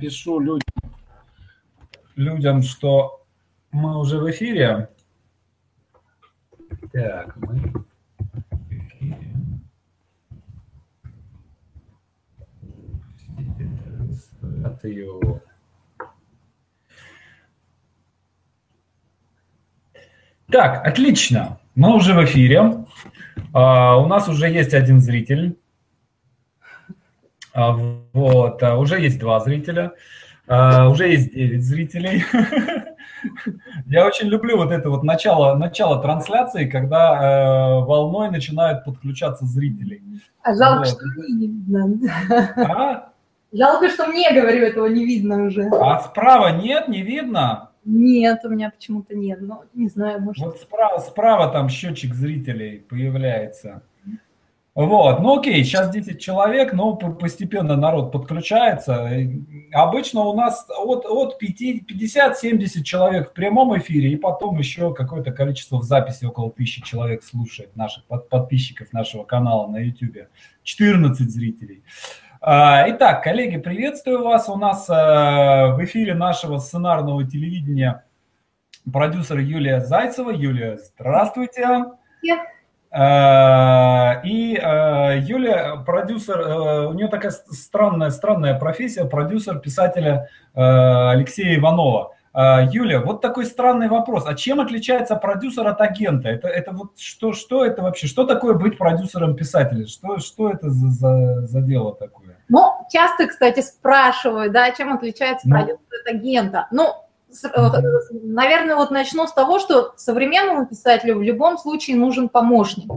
пишу людям, людям, что мы уже в эфире. Так, мы в эфире. Так, отлично. Мы уже в эфире. А, у нас уже есть один зритель. А, вот, а, уже есть два зрителя, а, уже есть девять зрителей. Я очень люблю вот это вот начало, начало трансляции, когда э, волной начинают подключаться зрители. А жалко, вот. что мне не видно. А? Жалко, что мне, говорю, этого не видно уже. А справа нет, не видно? Нет, у меня почему-то нет. Ну, не знаю, может... Вот справа, справа там счетчик зрителей появляется. Вот, ну окей, сейчас 10 человек, но постепенно народ подключается. Обычно у нас от, от 50-70 человек в прямом эфире, и потом еще какое-то количество в записи, около тысячи человек слушает наших подписчиков нашего канала на YouTube. 14 зрителей. А, итак, коллеги, приветствую вас. У нас а, в эфире нашего сценарного телевидения продюсер Юлия Зайцева. Юлия, здравствуйте. Привет. Э, и э, Юля, продюсер, э, у нее такая странная, странная профессия, продюсер писателя Алексея Иванова. Юля, вот такой странный вопрос. А чем отличается продюсер от агента? Это, это вот что, что это вообще? Что такое быть продюсером писателя? Что, что это за, за, за дело такое? Ну, часто, кстати, спрашивают, да, чем отличается ну. продюсер от агента. Ну, Э, наверное, вот начну с того, что современному писателю в любом случае нужен помощник.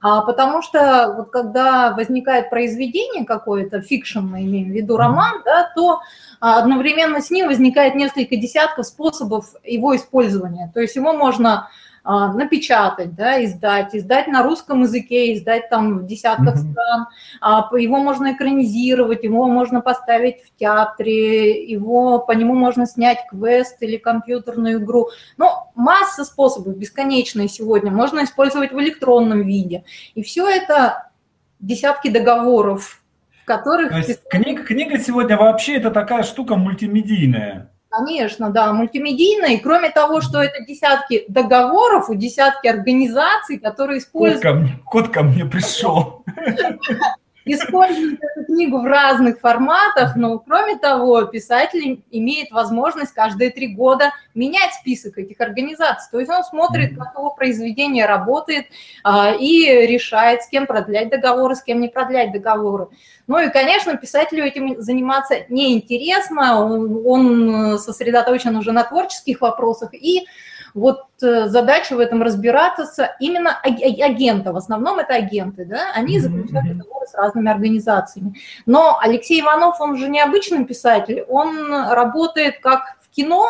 А потому что вот когда возникает произведение какое-то, fiction мы имеем в виду роман, да, то одновременно с ним возникает несколько десятков способов его использования. То есть его можно а, напечатать, да, издать, издать на русском языке, издать там в десятках mm-hmm. стран. А, его можно экранизировать, его можно поставить в театре, его, по нему можно снять квест или компьютерную игру. Ну, масса способов, бесконечные сегодня, можно использовать в электронном виде. И все это десятки договоров, в которых... То есть книга, книга сегодня вообще это такая штука мультимедийная. Конечно, да, мультимедийная. И кроме того, что это десятки договоров у десятки организаций, которые используют... Кот ко мне, кот ко мне пришел. используют эту книгу в разных форматах, но кроме того, писатель имеет возможность каждые три года менять список этих организаций. То есть он смотрит, как его произведение работает а, и решает, с кем продлять договоры, с кем не продлять договоры. Ну и, конечно, писателю этим заниматься неинтересно, он, он сосредоточен уже на творческих вопросах, и вот задача в этом разбираться именно агента, в основном это агенты, да, они заключают договоры с разными организациями. Но Алексей Иванов, он же необычный писатель, он работает как в кино,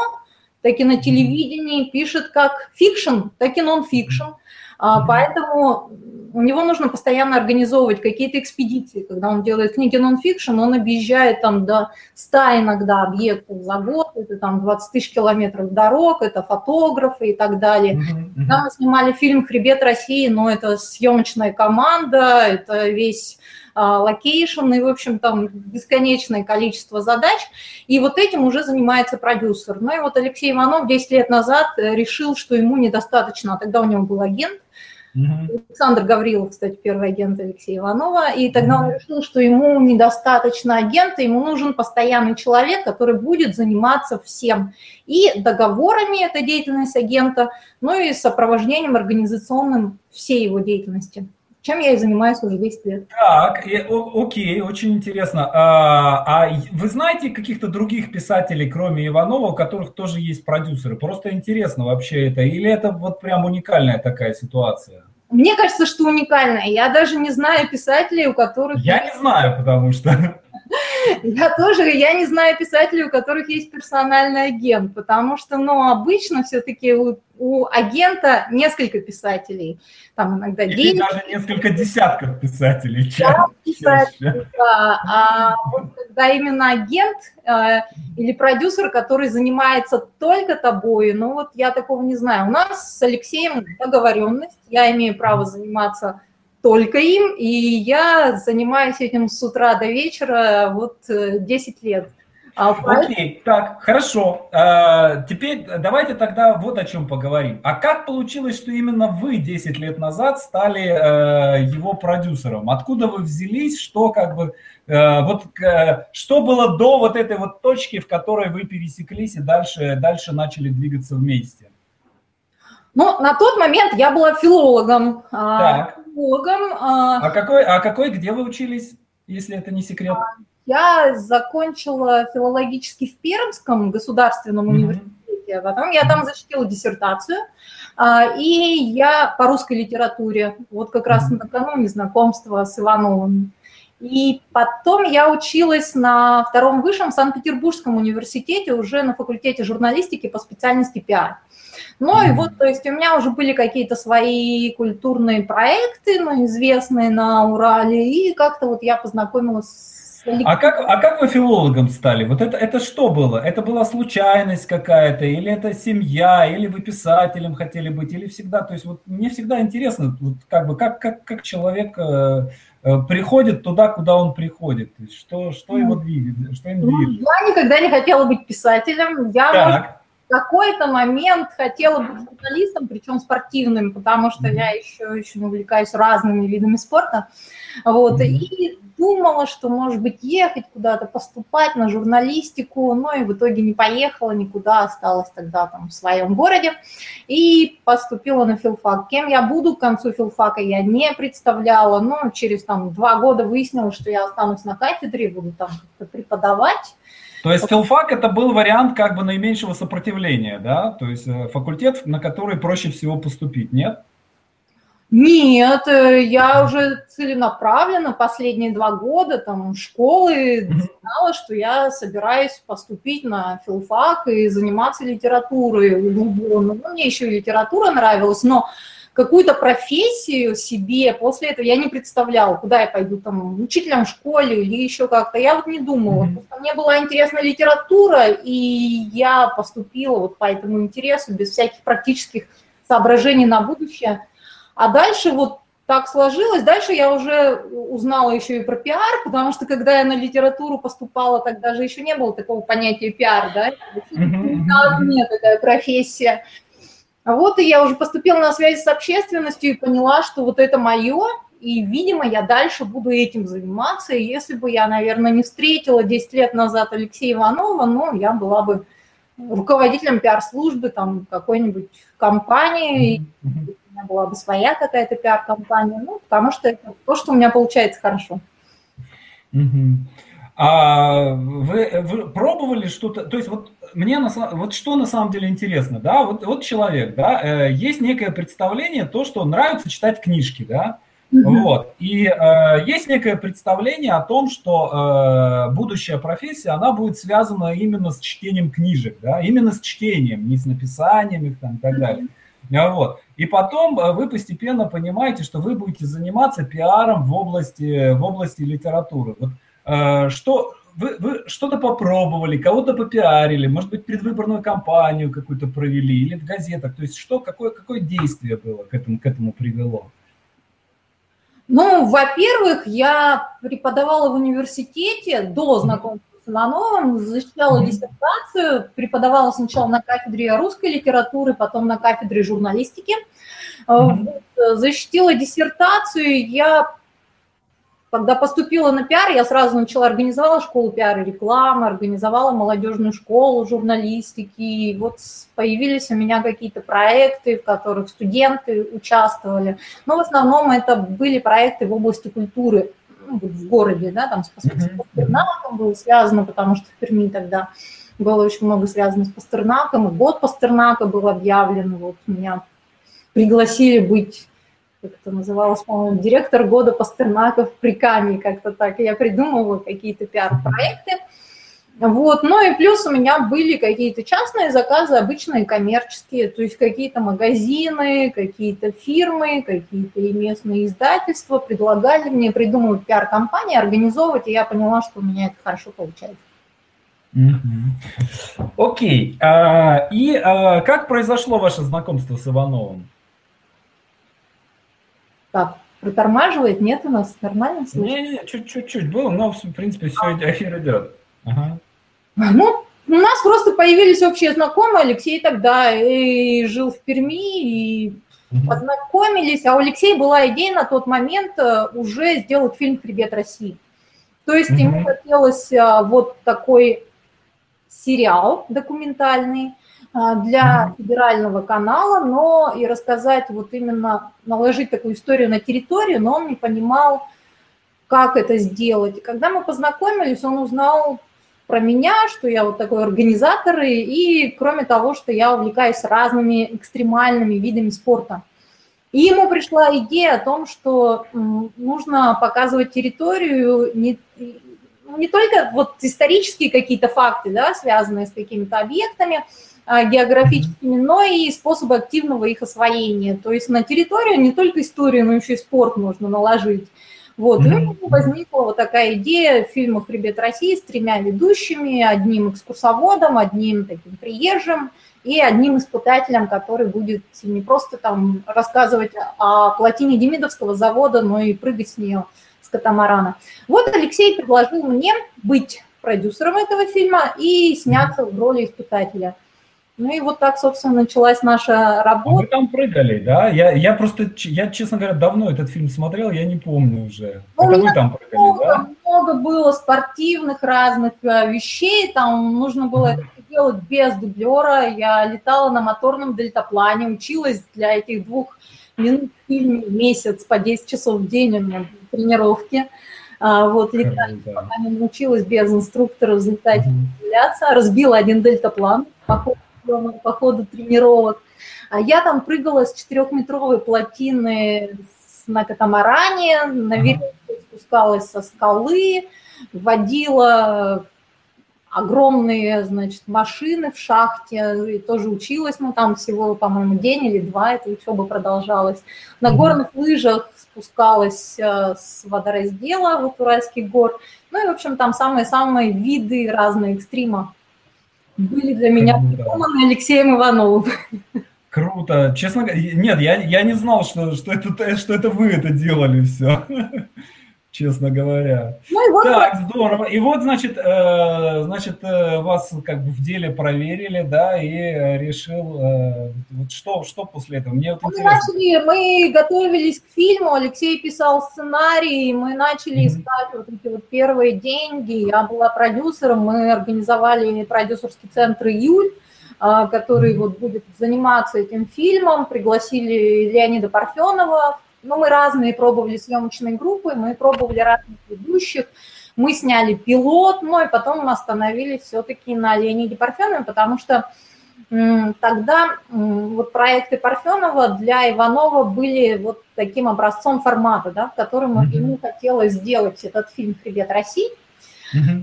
так и на телевидении, пишет как fiction, так и нон-фикшн. А, поэтому у него нужно постоянно организовывать какие-то экспедиции. Когда он делает книги нон-фикшн, он объезжает там до 100 иногда объектов за год, это там 20 тысяч километров дорог, это фотографы и так далее. Mm-hmm. Когда мы снимали фильм «Хребет России», ну, это съемочная команда, это весь location и, в общем, там бесконечное количество задач. И вот этим уже занимается продюсер. Ну и вот Алексей Иванов 10 лет назад решил, что ему недостаточно, а тогда у него был агент, Угу. Александр Гаврилов, кстати, первый агент Алексея Иванова. И тогда он решил, что ему недостаточно агента, ему нужен постоянный человек, который будет заниматься всем. И договорами этой деятельности агента, ну и сопровождением организационным всей его деятельности чем я и занимаюсь уже 10 лет. Так, и, о, окей, очень интересно. А, а вы знаете каких-то других писателей, кроме Иванова, у которых тоже есть продюсеры? Просто интересно вообще это. Или это вот прям уникальная такая ситуация? Мне кажется, что уникальная. Я даже не знаю писателей, у которых... Я не знаю, потому что... Я тоже, я не знаю писателей, у которых есть персональный агент, потому что, ну, обычно все-таки у, у агента несколько писателей, там иногда Или денег. даже несколько десятков писателей. Да, писателей, да. А вот когда именно агент э, или продюсер, который занимается только тобой, ну вот я такого не знаю. У нас с Алексеем договоренность, я имею право заниматься только им, и я занимаюсь этим с утра до вечера вот 10 э, лет. А Окей, так, хорошо. А, теперь давайте тогда вот о чем поговорим. А как получилось, что именно вы 10 лет назад стали э, его продюсером? Откуда вы взялись, что как бы, э, вот э, что было до вот этой вот точки, в которой вы пересеклись и дальше, дальше начали двигаться вместе? Ну, на тот момент я была филологом. А, так. Филологом. А, а какой, а какой, где вы учились, если это не секрет? Я закончила филологический в Пермском государственном mm-hmm. университете, а потом я там защитила диссертацию, а, и я по русской литературе, вот как раз накануне знакомства с Ивановым. И потом я училась на втором высшем Санкт-Петербургском университете уже на факультете журналистики по специальности пиар. Ну и вот, то есть у меня уже были какие-то свои культурные проекты, ну, известные на Урале, и как-то вот я познакомилась с а как, а как вы филологом стали? Вот это, это что было? Это была случайность какая-то, или это семья, или вы писателем хотели быть, или всегда? То есть вот мне всегда интересно, вот как бы как, как, как человек э, э, приходит туда, куда он приходит, то есть что, что его двигает, что им движет? Я никогда не хотела быть писателем, я так. Может, какой-то момент хотела быть журналистом, причем спортивным, потому что я еще очень увлекаюсь разными видами спорта. Вот, и думала, что, может быть, ехать куда-то, поступать на журналистику, но и в итоге не поехала никуда, осталась тогда там в своем городе и поступила на филфак. Кем я буду к концу филфака, я не представляла, но через там два года выяснилось, что я останусь на кафедре, буду там преподавать. То есть филфак это был вариант как бы наименьшего сопротивления, да? То есть э, факультет, на который проще всего поступить, нет? Нет, э, я уже целенаправленно последние два года там школы знала, что я собираюсь поступить на филфак и заниматься литературой. Ну, мне еще и литература нравилась, но какую-то профессию себе после этого я не представляла, куда я пойду, там, учителем в школе или еще как-то. Я вот не думала. Mm-hmm. Мне была интересна литература, и я поступила вот по этому интересу без всяких практических соображений на будущее – а дальше вот так сложилось. Дальше я уже узнала еще и про пиар, потому что когда я на литературу поступала, тогда же еще не было такого понятия пиар, да? Нет, такая профессия. А вот и я уже поступила на связи с общественностью и поняла, что вот это мое, и, видимо, я дальше буду этим заниматься. И если бы я, наверное, не встретила 10 лет назад Алексея Иванова, ну, я была бы руководителем пиар-службы там какой-нибудь компании, mm-hmm меня была бы своя какая-то пиар-компания, ну, потому что это то, что у меня получается хорошо. А вы, вы пробовали что-то, то есть вот мне на, вот что на самом деле интересно, да, вот, вот человек, да, э, есть некое представление, то, что нравится читать книжки, да, mm-hmm. вот, и э, есть некое представление о том, что э, будущая профессия, она будет связана именно с чтением книжек, да, именно с чтением, не с написанием их там и так далее. Mm-hmm. Вот. И потом э, вы постепенно понимаете, что вы будете заниматься пиаром в области, в области литературы. Вот, что, вы, вы что-то попробовали, кого-то попиарили, может быть, предвыборную кампанию какую-то провели или в газетах. То есть что, какое, какое действие было к этому, к этому привело? Ну, во-первых, я преподавала в университете до знакомства Ивановым, защищала диссертацию, преподавала сначала на кафедре русской литературы, потом на кафедре журналистики. Вот, защитила диссертацию, я когда поступила на пиар, я сразу начала, организовала школу пиар и рекламы, организовала молодежную школу журналистики. И вот появились у меня какие-то проекты, в которых студенты участвовали. Но в основном это были проекты в области культуры ну, в городе, да, там с, Пастернаком было связано, потому что в Перми тогда было очень много связано с Пастернаком, и год Пастернака был объявлен, вот меня пригласили быть, как это называлось, по-моему, директор года Пастернака в Прикамье, как-то так, я придумывала какие-то пиар-проекты, вот, ну и плюс у меня были какие-то частные заказы, обычные коммерческие, то есть какие-то магазины, какие-то фирмы, какие-то местные издательства предлагали мне придумывать пиар-компании, организовывать, и я поняла, что у меня это хорошо получается. Окей. Okay. А, и а, как произошло ваше знакомство с Ивановым? Так, протормаживает? Нет у нас? Нормально слышно? Не, не, чуть-чуть было, но в принципе все а. идет. Ага. Ну, у нас просто появились общие знакомые. Алексей тогда и жил в Перми, и познакомились. А у Алексея была идея на тот момент э, уже сделать фильм «Хребет России». То есть ему хотелось а, вот такой сериал документальный для федерального канала, но и рассказать вот именно, наложить такую историю на территорию, но он не понимал, как это сделать. И когда мы познакомились, он узнал про меня, что я вот такой организатор, и, и кроме того, что я увлекаюсь разными экстремальными видами спорта. И ему пришла идея о том, что нужно показывать территорию не, не только вот исторические какие-то факты, да, связанные с какими-то объектами а, географическими, но и способы активного их освоения. То есть на территорию не только историю, но еще и спорт можно наложить. Вот, и возникла вот такая идея фильма «Хребет России» с тремя ведущими, одним экскурсоводом, одним таким приезжим и одним испытателем, который будет не просто там рассказывать о плотине Демидовского завода, но и прыгать с нее с катамарана. Вот Алексей предложил мне быть продюсером этого фильма и сняться в роли испытателя – ну и вот так, собственно, началась наша работа. А вы там прыгали, да? Я, я просто, я, честно говоря, давно этот фильм смотрел, я не помню уже. Ну, Это вы там прыгали, много, да? Много было спортивных разных э, вещей, там нужно было это делать без дублера. Я летала на моторном дельтаплане, училась для этих двух минут в фильме месяц по 10 часов в день у меня тренировки. А, вот, летать, пока не научилась без инструктора взлетать и Разбила один дельтаплан, походу по ходу тренировок. А я там прыгала с четырехметровой плотины на катамаране, на веревке спускалась со скалы, водила огромные, значит, машины в шахте, и тоже училась, ну, там всего, по-моему, день или два эта учеба продолжалась. На горных лыжах спускалась э, с водораздела в Уральских гор, ну, и, в общем, там самые-самые виды разные экстрима были для меня придуманы Алексеем Ивановым. Круто. Честно говоря, нет, я, я не знал, что, что, это, что это вы это делали все. Честно говоря. Ну, и вот так, вот. здорово. И вот, значит, э, значит, э, вас как бы в деле проверили, да, и решил, э, вот что, что после этого? Мне вот мы начали, мы готовились к фильму, Алексей писал сценарий, мы начали mm-hmm. искать вот эти вот первые деньги. Я была продюсером, мы организовали продюсерский центр «Июль», который вот будет заниматься этим фильмом, пригласили Леонида Парфенова ну, мы разные пробовали съемочные группы, мы пробовали разных ведущих, мы сняли пилот, ну и потом мы остановились все-таки на Леониде Парфенове, потому что тогда вот проекты Парфенова для Иванова были вот таким образцом формата, да, в котором mm-hmm. ему хотелось сделать этот фильм «Хребет России». Mm-hmm.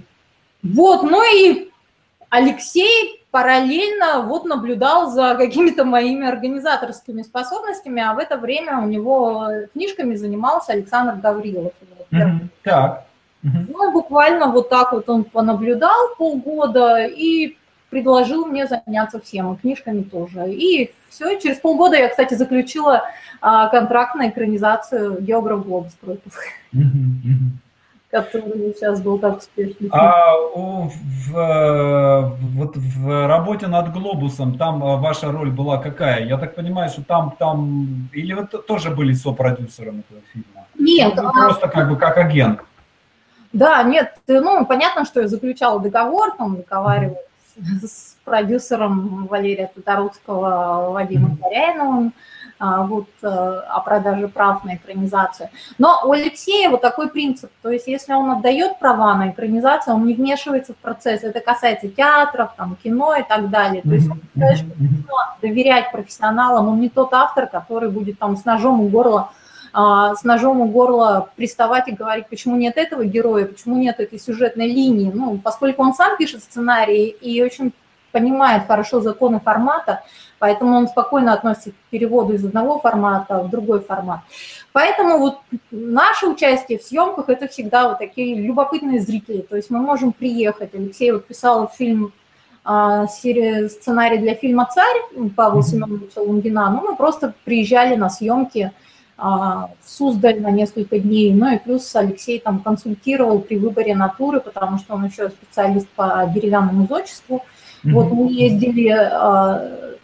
Вот, ну и Алексей параллельно вот наблюдал за какими-то моими организаторскими способностями, а в это время у него книжками занимался Александр Гаврилов. Mm-hmm. Так. Mm-hmm. Ну, буквально вот так вот он понаблюдал полгода и предложил мне заняться всем, и книжками тоже. И все, через полгода я, кстати, заключила а, контракт на экранизацию «Географ Глобус против». Mm-hmm который сейчас был так успешный. А в, в, вот в работе над глобусом там а, ваша роль была какая? Я так понимаю, что там, там или вы тоже были сопродюсером этого фильма? Нет. Вы а... просто как бы как агент. Да, нет, ну, понятно, что я заключала договор, там, договаривалась mm-hmm. с продюсером Валерия Татарутского Вадимом Горяиновым, mm а, вот, э, о продаже прав на экранизацию. Но у Алексея вот такой принцип, то есть если он отдает права на экранизацию, он не вмешивается в процесс. Это касается театров, там, кино и так далее. То есть он считает, что доверять профессионалам, он не тот автор, который будет там с ножом у горла а, с ножом у горла приставать и говорить, почему нет этого героя, почему нет этой сюжетной линии. Ну, поскольку он сам пишет сценарий и очень понимает хорошо законы формата, поэтому он спокойно относится к переводу из одного формата в другой формат. Поэтому вот наше участие в съемках – это всегда вот такие любопытные зрители. То есть мы можем приехать. Алексей вот писал фильм а, серия, сценарий для фильма «Царь» Павла Семеновича Лунгина, ну, мы просто приезжали на съемки, а, в Суздаль на несколько дней. Ну и плюс Алексей там консультировал при выборе натуры, потому что он еще специалист по деревянному зодчеству. Mm-hmm. Вот мы ездили а,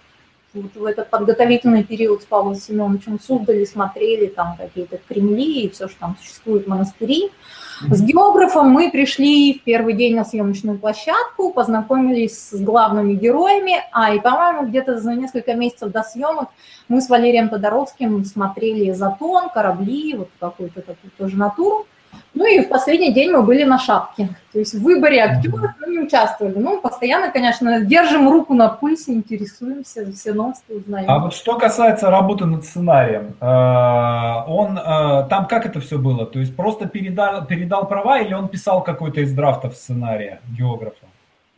вот в этот подготовительный период с Павлом Семеновичем в Суздале, смотрели там какие-то кремли и все, что там существует, монастыри. С географом мы пришли в первый день на съемочную площадку, познакомились с главными героями, а и, по-моему, где-то за несколько месяцев до съемок мы с Валерием Тодоровским смотрели «Затон», «Корабли», вот какую-то такую тоже натуру. Ну и в последний день мы были на шапке. То есть в выборе актеров мы не участвовали. Ну, постоянно, конечно, держим руку на пульсе, интересуемся, все новости узнаем. А вот что касается работы над сценарием, э, он э, там как это все было? То есть просто передал, передал права или он писал какой-то из драфтов сценария географа?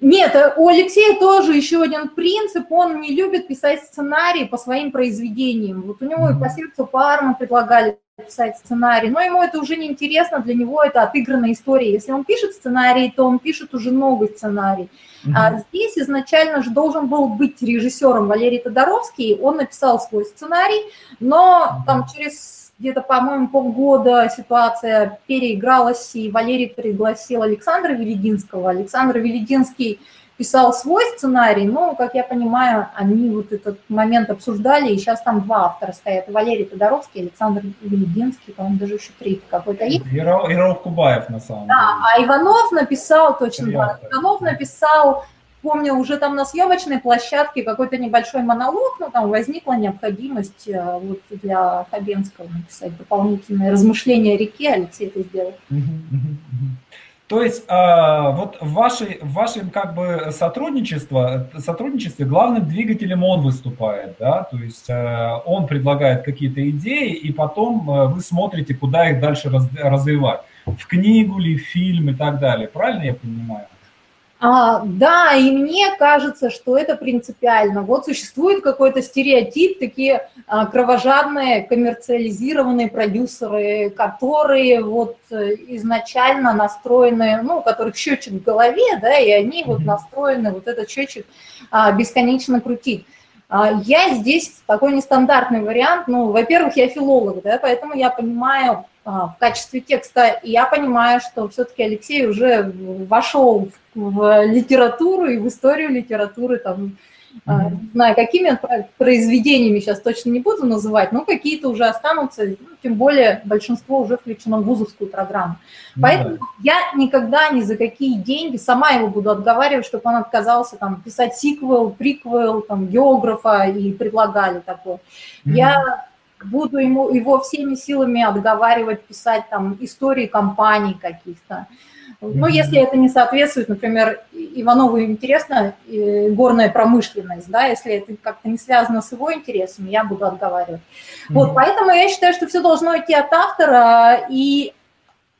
Нет, э, у Алексея тоже еще один принцип, он не любит писать сценарии по своим произведениям. Вот у него mm-hmm. и по сердцу Парма предлагали писать сценарий, но ему это уже не интересно, для него это отыгранная история. Если он пишет сценарий, то он пишет уже новый сценарий. Mm-hmm. А здесь изначально же должен был быть режиссером Валерий Тодоровский, он написал свой сценарий, но mm-hmm. там через где-то, по-моему, полгода ситуация переигралась, и Валерий пригласил Александра Велединского. Александр Велединский писал свой сценарий, но, как я понимаю, они вот этот момент обсуждали, и сейчас там два автора стоят, Валерий Тодоровский, Александр Велединский, по-моему, даже еще три какой-то есть. И Рауф Кубаев, на самом да, деле. А Иванов написал, точно, да, Иванов написал, помню, уже там на съемочной площадке какой-то небольшой монолог, но там возникла необходимость э, вот для Хабенского написать дополнительные размышления о реке, Алексей это сделал. То есть а, вот в, вашей, в вашем как бы сотрудничестве, сотрудничестве главным двигателем он выступает, да, то есть э, он предлагает какие-то идеи, и потом э, вы смотрите, куда их дальше развивать. В книгу ли, в фильм и так далее. Правильно я понимаю? А, да, и мне кажется, что это принципиально. Вот существует какой-то стереотип, такие а, кровожадные коммерциализированные продюсеры, которые вот э, изначально настроены, ну, у которых счетчик в голове, да, и они вот настроены вот этот счетчик а, бесконечно крутить. Я здесь такой нестандартный вариант. Ну, во-первых, я филолог, да, поэтому я понимаю в качестве текста, и я понимаю, что все-таки Алексей уже вошел в литературу и в историю литературы, там, mm-hmm. не знаю, какими произведениями сейчас точно не буду называть, но какие-то уже останутся, ну, тем более большинство уже включено в вузовскую программу. Mm-hmm. Поэтому я никогда ни за какие деньги сама его буду отговаривать, чтобы он отказался там писать сиквел, приквел, там, географа и предлагали такое. Mm-hmm. Я буду ему, его всеми силами отговаривать писать там истории компаний каких-то. Ну, если это не соответствует, например, Иванову интересна горная промышленность, да, если это как-то не связано с его интересами, я буду отговаривать. Mm-hmm. Вот, поэтому я считаю, что все должно идти от автора, и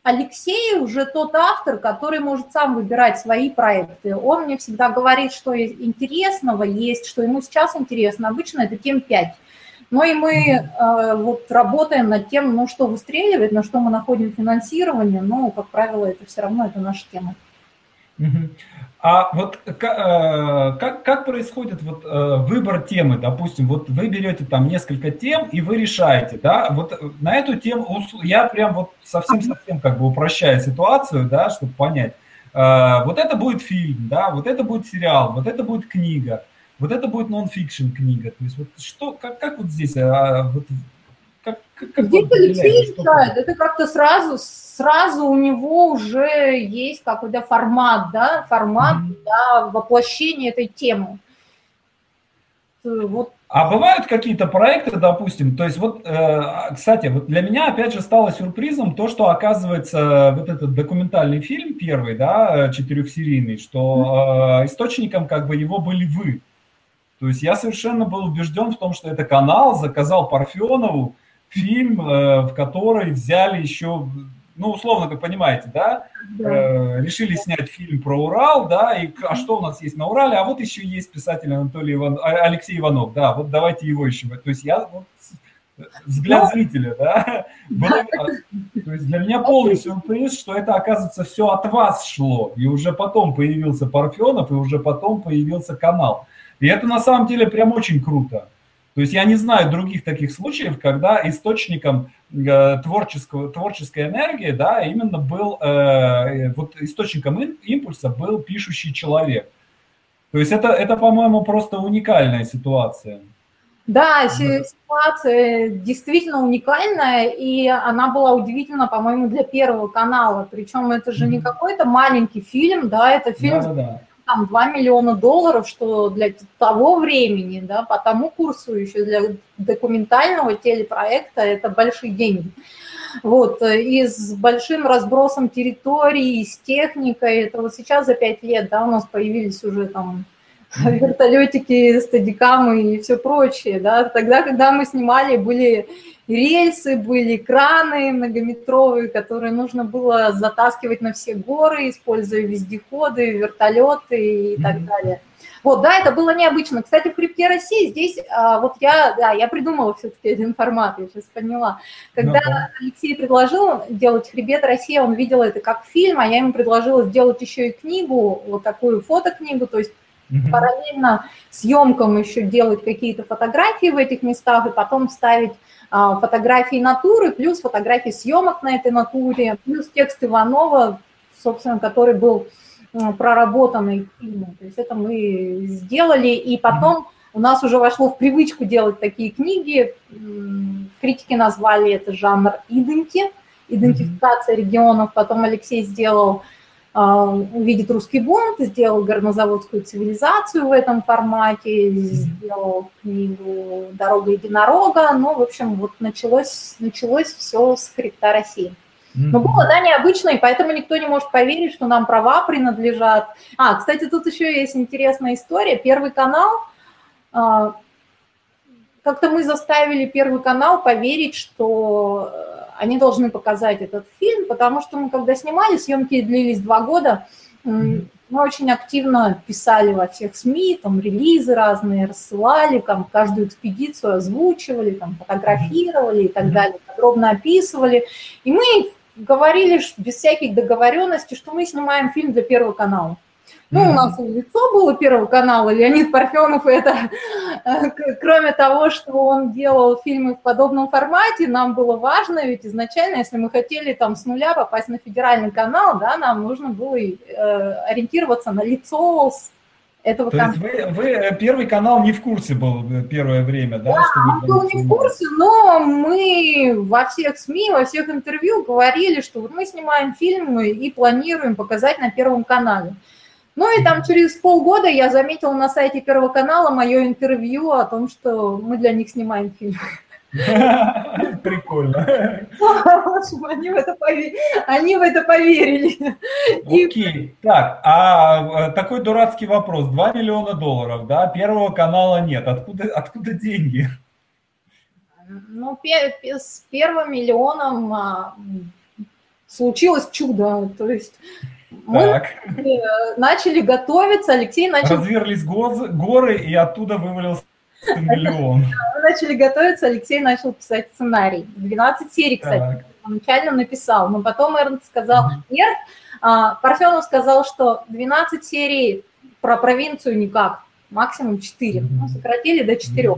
Алексей уже тот автор, который может сам выбирать свои проекты. Он мне всегда говорит, что интересного есть, что ему сейчас интересно. Обычно это тем 5. Ну и мы э, вот работаем над тем, ну что выстреливает, на что мы находим финансирование, но, как правило, это все равно это наша тема. А вот как, как, как происходит вот э, выбор темы, допустим, вот вы берете там несколько тем и вы решаете, да, вот на эту тему я прям вот совсем-совсем как бы упрощаю ситуацию, да, чтобы понять. Э, вот это будет фильм, да, вот это будет сериал, вот это будет книга. Вот это будет нон-фикшн книга. То есть вот что, как, как вот здесь, а, вот, как, как здесь вот Алексей решает, это как-то сразу, сразу у него уже есть какой-то формат, да, формат mm-hmm. да, воплощения этой темы. Вот а бывают какие-то проекты, допустим, то есть вот, э, кстати, вот для меня опять же стало сюрпризом то, что оказывается вот этот документальный фильм первый, да, четырехсерийный, что э, источником как бы его были вы. То есть я совершенно был убежден в том, что это канал заказал Парфенову фильм, э, в который взяли еще, ну, условно, вы понимаете, да, да. Э, решили снять фильм про Урал, да, и а что у нас есть на Урале, а вот еще есть писатель Анатолий Иван, а, Алексей Иванов, да, вот давайте его еще. То есть я вот, взгляд зрителя, да, было, а, то есть для меня полный сюрприз, что это, оказывается, все от вас шло, и уже потом появился Парфенов, и уже потом появился канал. И это на самом деле прям очень круто. То есть я не знаю других таких случаев, когда источником э, творческого, творческой энергии, да, именно был, э, вот источником импульса был пишущий человек. То есть это, это по-моему, просто уникальная ситуация. Да, ситуация действительно уникальная, и она была удивительна, по-моему, для Первого канала. Причем это же не какой-то маленький фильм, да, это фильм да, да, да там 2 миллиона долларов, что для того времени, да, по тому курсу еще для документального телепроекта это большие деньги. Вот, и с большим разбросом территории, с техникой, это вот сейчас за 5 лет, да, у нас появились уже там вертолетики, стадикамы и все прочее, да, тогда, когда мы снимали, были рельсы, были краны многометровые, которые нужно было затаскивать на все горы, используя вездеходы, вертолеты и так далее. Вот, да, это было необычно. Кстати, в хребте России здесь, а, вот я, да, я придумала все-таки один формат, я сейчас поняла. Когда ну, Алексей предложил делать хребет России, он видел это как фильм, а я ему предложила сделать еще и книгу, вот такую фотокнигу, то есть mm параллельно съемкам еще делать какие-то фотографии в этих местах и потом ставить фотографии натуры, плюс фотографии съемок на этой натуре, плюс текст Иванова, собственно, который был проработанный фильмом. То есть это мы сделали, и потом у нас уже вошло в привычку делать такие книги. Критики назвали это жанр иденти, идентификация регионов. Потом Алексей сделал увидит русский бунт, сделал горнозаводскую цивилизацию в этом формате, сделал книгу «Дорога единорога». Ну, в общем, вот началось, началось все с хребта России. Но было, да, необычно, и поэтому никто не может поверить, что нам права принадлежат. А, кстати, тут еще есть интересная история. Первый канал, а, как-то мы заставили Первый канал поверить, что они должны показать этот фильм, потому что мы когда снимали, съемки длились два года, мы очень активно писали во всех СМИ, там релизы разные рассылали, там каждую экспедицию озвучивали, там фотографировали и так далее, подробно описывали. И мы говорили без всяких договоренностей, что мы снимаем фильм для Первого канала. Ну, у нас лицо было Первого канала, Леонид Парфенов, это, э, кроме того, что он делал фильмы в подобном формате, нам было важно, ведь изначально, если мы хотели там с нуля попасть на федеральный канал, да, нам нужно было э, ориентироваться на лицо этого То есть вы, вы э, первый канал не в курсе был первое время, да? Да, он был не в курсе, но мы во всех СМИ, во всех интервью говорили, что вот мы снимаем фильмы и планируем показать на Первом канале. Ну и там через полгода я заметила на сайте Первого канала мое интервью о том, что мы для них снимаем фильм. Прикольно. Они в это, поверили. Они в это поверили. Окей. Так, а э, такой дурацкий вопрос. 2 миллиона долларов, да? Первого канала нет. Откуда, откуда деньги? Ну, с первым миллионом а, случилось чудо. То есть мы так. начали готовиться, Алексей начал... Разверлись горы, и оттуда вывалился миллион. Мы начали готовиться, Алексей начал писать сценарий. 12 серий, кстати, начально написал. Но потом Эрнст сказал, нет, а, Парфенов сказал, что 12 серий про провинцию никак, максимум 4. Ну, сократили до 4.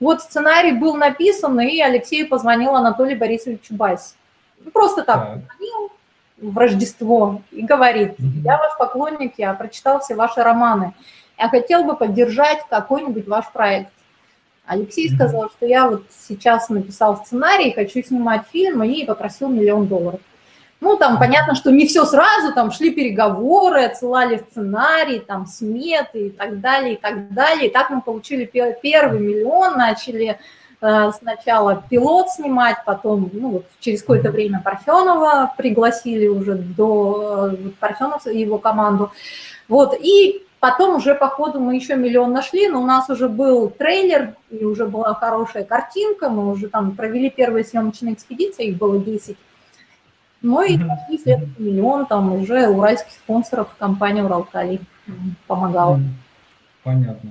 Вот сценарий был написан, и Алексею позвонил Анатолий Борисович Чубайс. Просто так, так. позвонил, в Рождество и говорит, я ваш поклонник, я прочитал все ваши романы, я хотел бы поддержать какой-нибудь ваш проект. Алексей сказал, что я вот сейчас написал сценарий, хочу снимать фильм, и попросил миллион долларов. Ну, там понятно, что не все сразу, там шли переговоры, отсылали сценарий, там сметы и так далее, и так далее. И так мы получили первый миллион, начали сначала пилот снимать, потом, ну, вот через какое-то время Парфенова пригласили уже до э, Парфенова и его команду. Вот, и потом уже по ходу мы еще миллион нашли, но у нас уже был трейлер, и уже была хорошая картинка, мы уже там провели первые съемочные экспедиции, их было 10. Ну и нашли следующий миллион, там уже уральских спонсоров компания Уралкали помогала. Понятно.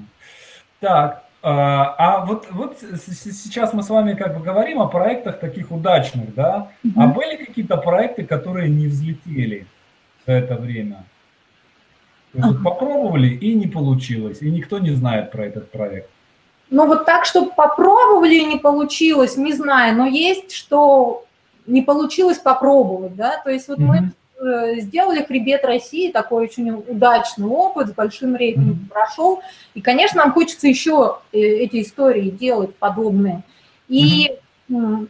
Так, а, а вот, вот сейчас мы с вами как бы говорим о проектах таких удачных, да? Mm-hmm. А были какие-то проекты, которые не взлетели за это время? То есть вот попробовали и не получилось, и никто не знает про этот проект. Ну, вот так, чтобы попробовали и не получилось, не знаю, но есть, что не получилось попробовать, да, то есть вот mm-hmm. мы сделали «Хребет России», такой очень удачный опыт, с большим рейтингом mm-hmm. прошел, и, конечно, нам хочется еще э, эти истории делать подобные. И mm-hmm.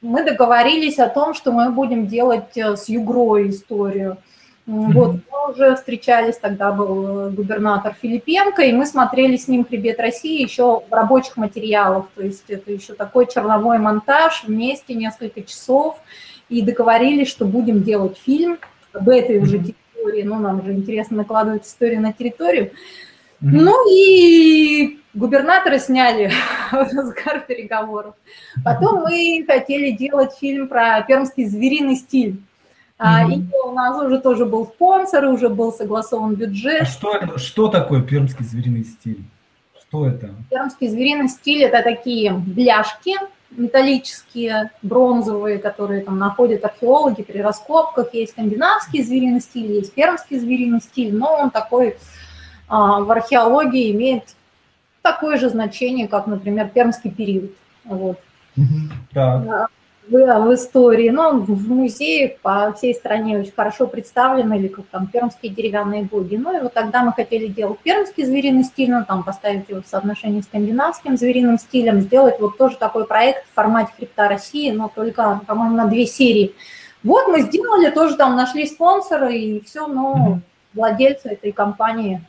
мы договорились о том, что мы будем делать э, с Югрой историю – вот, мы уже встречались, тогда был э, губернатор Филипенко, и мы смотрели с ним «Хребет России» еще в рабочих материалах, то есть это еще такой черновой монтаж, вместе несколько часов, и договорились, что будем делать фильм об этой уже территории, ну, нам же интересно накладывать историю на территорию. Ну и губернаторы сняли разгар переговоров. Потом мы хотели делать фильм про пермский звериный стиль. Mm-hmm. И у нас уже тоже был спонсор, уже был согласован бюджет. А что, что такое пермский звериный стиль? Что это? Пермский звериный стиль – это такие бляшки металлические, бронзовые, которые там находят археологи при раскопках. Есть скандинавский звериный стиль, есть пермский звериный стиль, но он такой а, в археологии имеет такое же значение, как, например, пермский период. Вот. Так в, в истории, но в музеях по всей стране очень хорошо представлен, или как там пермские деревянные боги. Ну и вот тогда мы хотели делать пермский звериный стиль, ну там поставить его в соотношении с скандинавским звериным стилем, сделать вот тоже такой проект в формате хребта России, но только, по-моему, на две серии. Вот мы сделали, тоже там нашли спонсора и все, но владельцы этой компании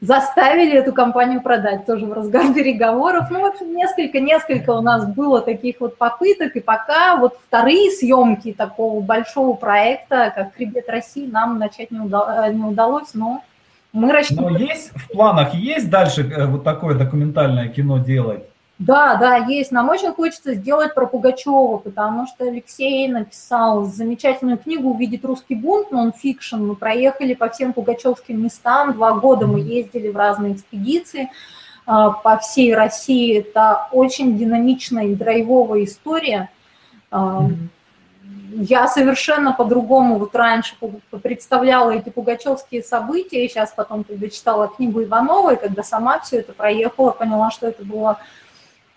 заставили эту компанию продать тоже в разгар переговоров. Ну вот несколько-несколько у нас было таких вот попыток, и пока вот вторые съемки такого большого проекта, как «Хребет России», нам начать не, удалось, не удалось, но мы рассчитываем... Но есть в планах, есть дальше э, вот такое документальное кино делать? Да, да, есть. Нам очень хочется сделать про Пугачева, потому что Алексей написал замечательную книгу «Увидеть русский бунт», нон-фикшн. Мы проехали по всем пугачевским местам. Два года мы ездили в разные экспедиции а, по всей России. Это очень динамичная и драйвовая история. А, я совершенно по-другому вот раньше представляла эти пугачевские события, и сейчас потом, когда читала книгу Ивановой, когда сама все это проехала, поняла, что это было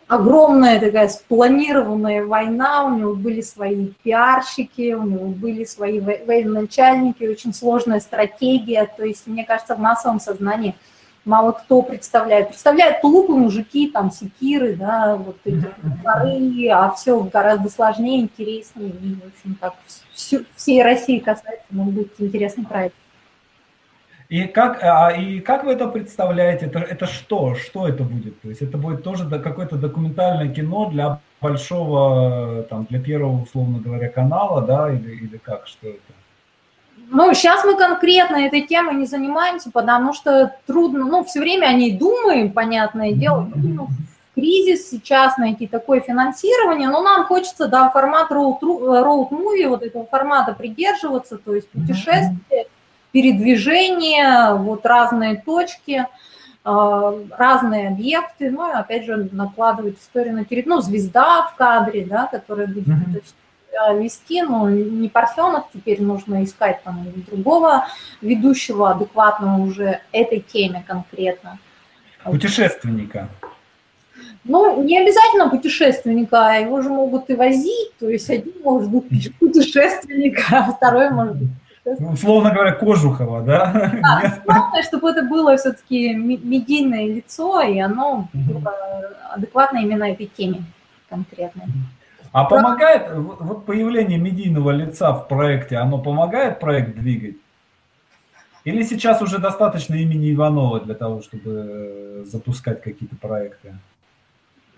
огромная такая спланированная война, у него были свои пиарщики, у него были свои военачальники, очень сложная стратегия. То есть, мне кажется, в массовом сознании мало кто представляет. Представляют тулупы мужики, там, секиры, да, вот эти горы, а все гораздо сложнее, интереснее. И, в общем, так, всей России касается, может быть, интересный проект. И как, а, и как вы это представляете? Это, это что? Что это будет? То есть это будет тоже какое-то документальное кино для большого, там, для первого, условно говоря, канала, да, или, или как, что это? Ну, сейчас мы конкретно этой темой не занимаемся, потому что трудно, ну, все время о ней думаем, понятное дело, ну, кризис сейчас найти такое финансирование, но нам хочется, да, формат роуд-муви, вот этого формата придерживаться, то есть путешествие, передвижение, вот разные точки, а, разные объекты, ну и опять же накладывать историю на территорию, ну, звезда в кадре, да, которая будет mm-hmm. вести, ну, не Парфенов, теперь нужно искать там другого ведущего, адекватного уже этой теме конкретно. Путешественника. Ну, не обязательно путешественника, его же могут и возить, то есть один может быть путешественник, а второй может быть условно говоря, Кожухова, да? Да, главное, чтобы это было все-таки медийное лицо, и оно было адекватно именно этой теме конкретной. А помогает, вот появление медийного лица в проекте, оно помогает проект двигать? Или сейчас уже достаточно имени Иванова для того, чтобы э, запускать какие-то проекты?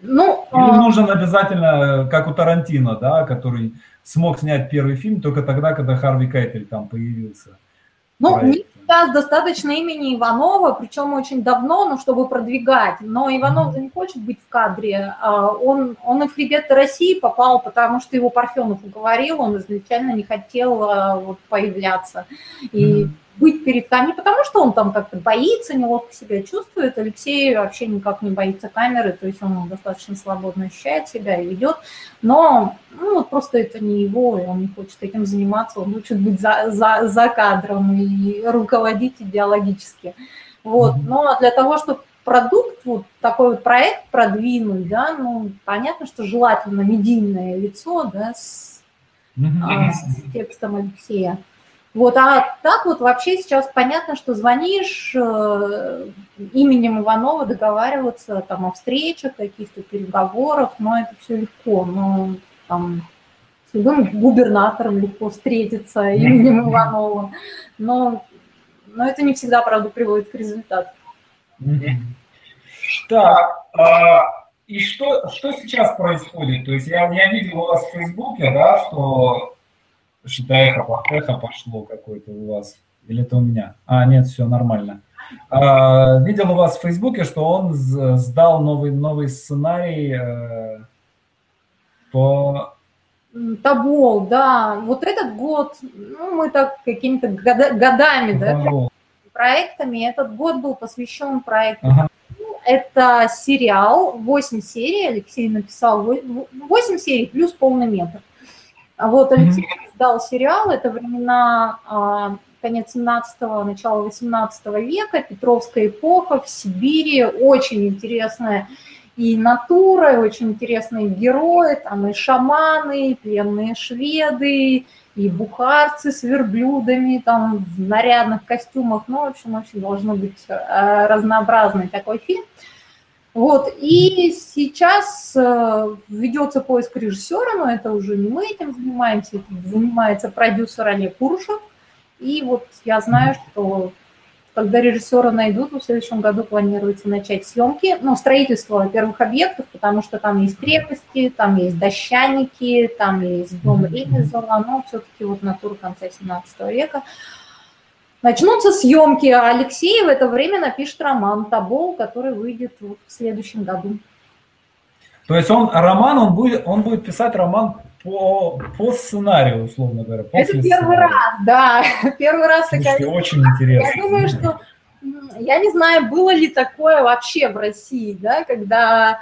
Ну, Или а нужен обязательно, как у Тарантино, да, который смог снять первый фильм только тогда, когда Харви Кайтель там появился. Ну, мне сейчас достаточно имени Иванова, причем очень давно, ну, чтобы продвигать. Но Иванов же не хочет быть в кадре. А он, он и в «Хребет России» попал, потому что его Парфенов уговорил, он изначально не хотел а, вот, появляться. И mm-hmm быть перед камерой, не потому что он там как-то боится, неловко себя чувствует. Алексей вообще никак не боится камеры, то есть он достаточно свободно ощущает себя и ведет. Но ну, вот просто это не его, и он не хочет этим заниматься, он хочет быть за, за, за кадром и руководить идеологически. Вот. Но для того, чтобы продукт, вот такой вот проект продвинуть, да, ну, понятно, что желательно медийное лицо, да, с, а, с текстом Алексея. Вот, а так вот вообще сейчас понятно, что звонишь э, именем Иванова договариваться там о встречах, каких-то переговорах, но это все легко, но там с любым губернатором легко встретиться именем Иванова, но, но это не всегда, правда, приводит к результату. Так, а, и что, что сейчас происходит? То есть я, я видел у вас в Фейсбуке, да, что что-то эхо, эхо пошло какое-то у вас. Или это у меня? А, нет, все нормально. А, видел у вас в Фейсбуке, что он сдал новый, новый сценарий э, по... Табол, да. Вот этот год, ну, мы так какими-то года, годами, да, проектами. Этот год был посвящен проекту. Ага. Это сериал, 8 серий, Алексей написал 8 серий плюс полный метр. А вот Алексей издал сериал, это времена а, конец 17-го, начало 18 века, Петровская эпоха в Сибири, очень интересная и натура, и очень интересные герои, там и шаманы, и пленные шведы, и бухарцы с верблюдами, там в нарядных костюмах, ну, в общем, очень должно быть э, разнообразный такой фильм. Вот, и сейчас э, ведется поиск режиссера, но это уже не мы этим занимаемся, этим занимается продюсер Олег Куршев. И вот я знаю, что когда режиссера найдут, в следующем году планируется начать съемки, ну, строительство первых объектов, потому что там есть крепости, там есть дощаники, там есть дом Ремезова, но все-таки вот натура конца 17 века. Начнутся съемки, а Алексей в это время напишет роман «Табол», который выйдет вот в следующем году. То есть он роман, он будет, он будет писать роман по, по сценарию, условно говоря. Это первый сценария. раз, да, первый раз. Слушайте, такая... очень интересно. Я думаю, что, я не знаю, было ли такое вообще в России, да, когда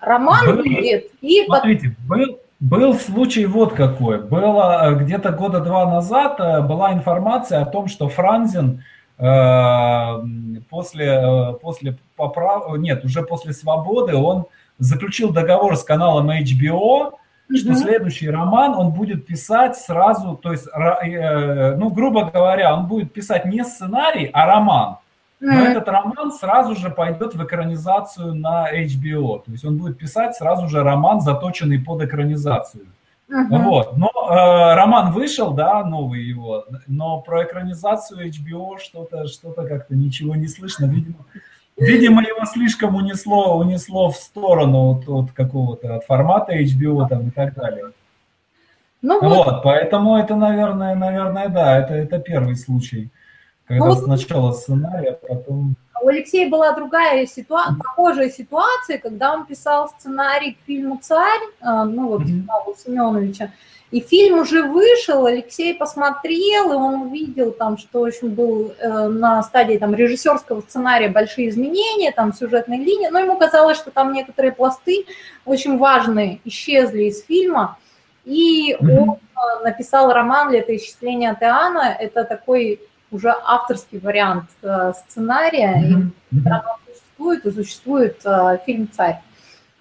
роман был, будет и... Смотрите, был, был случай вот какой. Было э, где-то года два назад э, была информация о том, что Франзин э, после, после поправ... нет, уже после свободы он заключил договор с каналом HBO, mm-hmm. что следующий роман он будет писать сразу, то есть, ну, грубо говоря, он будет писать не сценарий, а роман. Но mm-hmm. этот роман сразу же пойдет в экранизацию на HBO. То есть он будет писать сразу же роман, заточенный под экранизацию. Uh-huh. Вот. Но э, роман вышел, да, новый его, но про экранизацию HBO что-то, что-то как-то ничего не слышно. Видимо, видимо, его слишком унесло, унесло в сторону от, от какого-то от формата HBO там и так далее. Ну, вот. вот, поэтому это, наверное, наверное, да, это, это первый случай. Когда ну, сначала сценарий, а потом... У Алексея была другая ситуация, похожая ситуация, когда он писал сценарий к фильму «Царь», а, ну вот, mm-hmm. Павла Семеновича, и фильм уже вышел, Алексей посмотрел, и он увидел там, что, общем, был э, на стадии там режиссерского сценария большие изменения, там сюжетные линии, но ему казалось, что там некоторые пласты очень важные исчезли из фильма, и mm-hmm. он э, написал роман «Летоисчисление Теана», это такой уже авторский вариант э, сценария, mm-hmm. и существует, и существует э, фильм «Царь».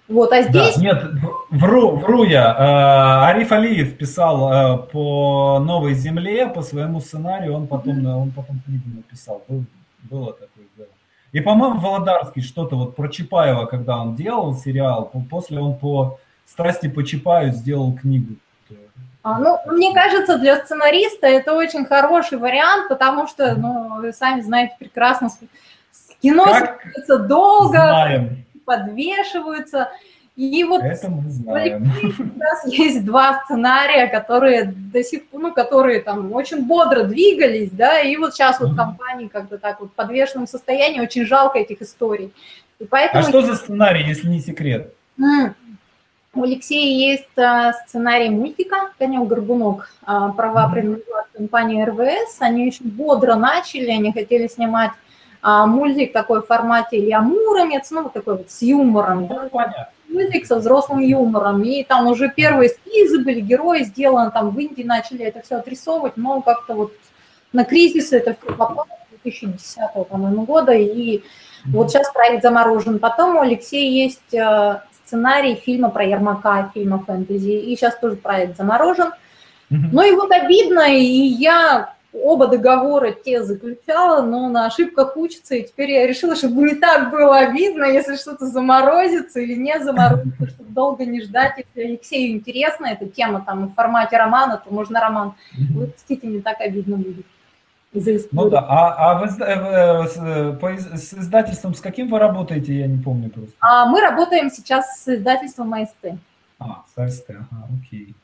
Вот, а здесь... Да, нет, вру, вру я. Э, Ариф Алиев писал по «Новой земле», по своему сценарию, он потом, mm-hmm. он потом книгу написал. Был, было такое дело. И, по-моему, Володарский что-то вот про Чапаева, когда он делал сериал, после он по «Страсти по Чапаю» сделал книгу. А, ну, мне кажется, для сценариста это очень хороший вариант, потому что, ну, вы сами знаете прекрасно, кино смотрится долго, знаем. подвешиваются. И вот это мы знаем. у нас есть два сценария, которые до сих пор, ну, которые там очень бодро двигались, да, и вот сейчас вот компании как-то так вот в подвешенном состоянии, очень жалко этих историй. И поэтому... А что за сценарий, если не секрет? У Алексея есть а, сценарий мультика «Конек-горбунок». А, права принадлежат компании РВС. Они очень бодро начали, они хотели снимать а, мультик такой в формате Илья Муромец, ну, вот такой вот с юмором. Да? Ну, мультик со взрослым юмором. И там уже первые эскизы были, герои сделаны, там в Индии начали это все отрисовывать, но как-то вот на кризисы это все попало, 2010, по-моему, года, и вот сейчас проект заморожен. Потом у Алексея есть сценарий фильма про Ермака, фильма фэнтези, и сейчас тоже проект заморожен. Но и вот обидно, и я оба договора те заключала, но на ошибках учится, и теперь я решила, чтобы не так было обидно, если что-то заморозится или не заморозится, чтобы долго не ждать. Если Алексею интересна эта тема там в формате романа, то можно роман выпустить, и не так обидно будет. Ну да, а, а вы э, э, по, с издательством с каким вы работаете, я не помню просто. А мы работаем сейчас с издательством АСТ. А, с АСТ, ага, окей.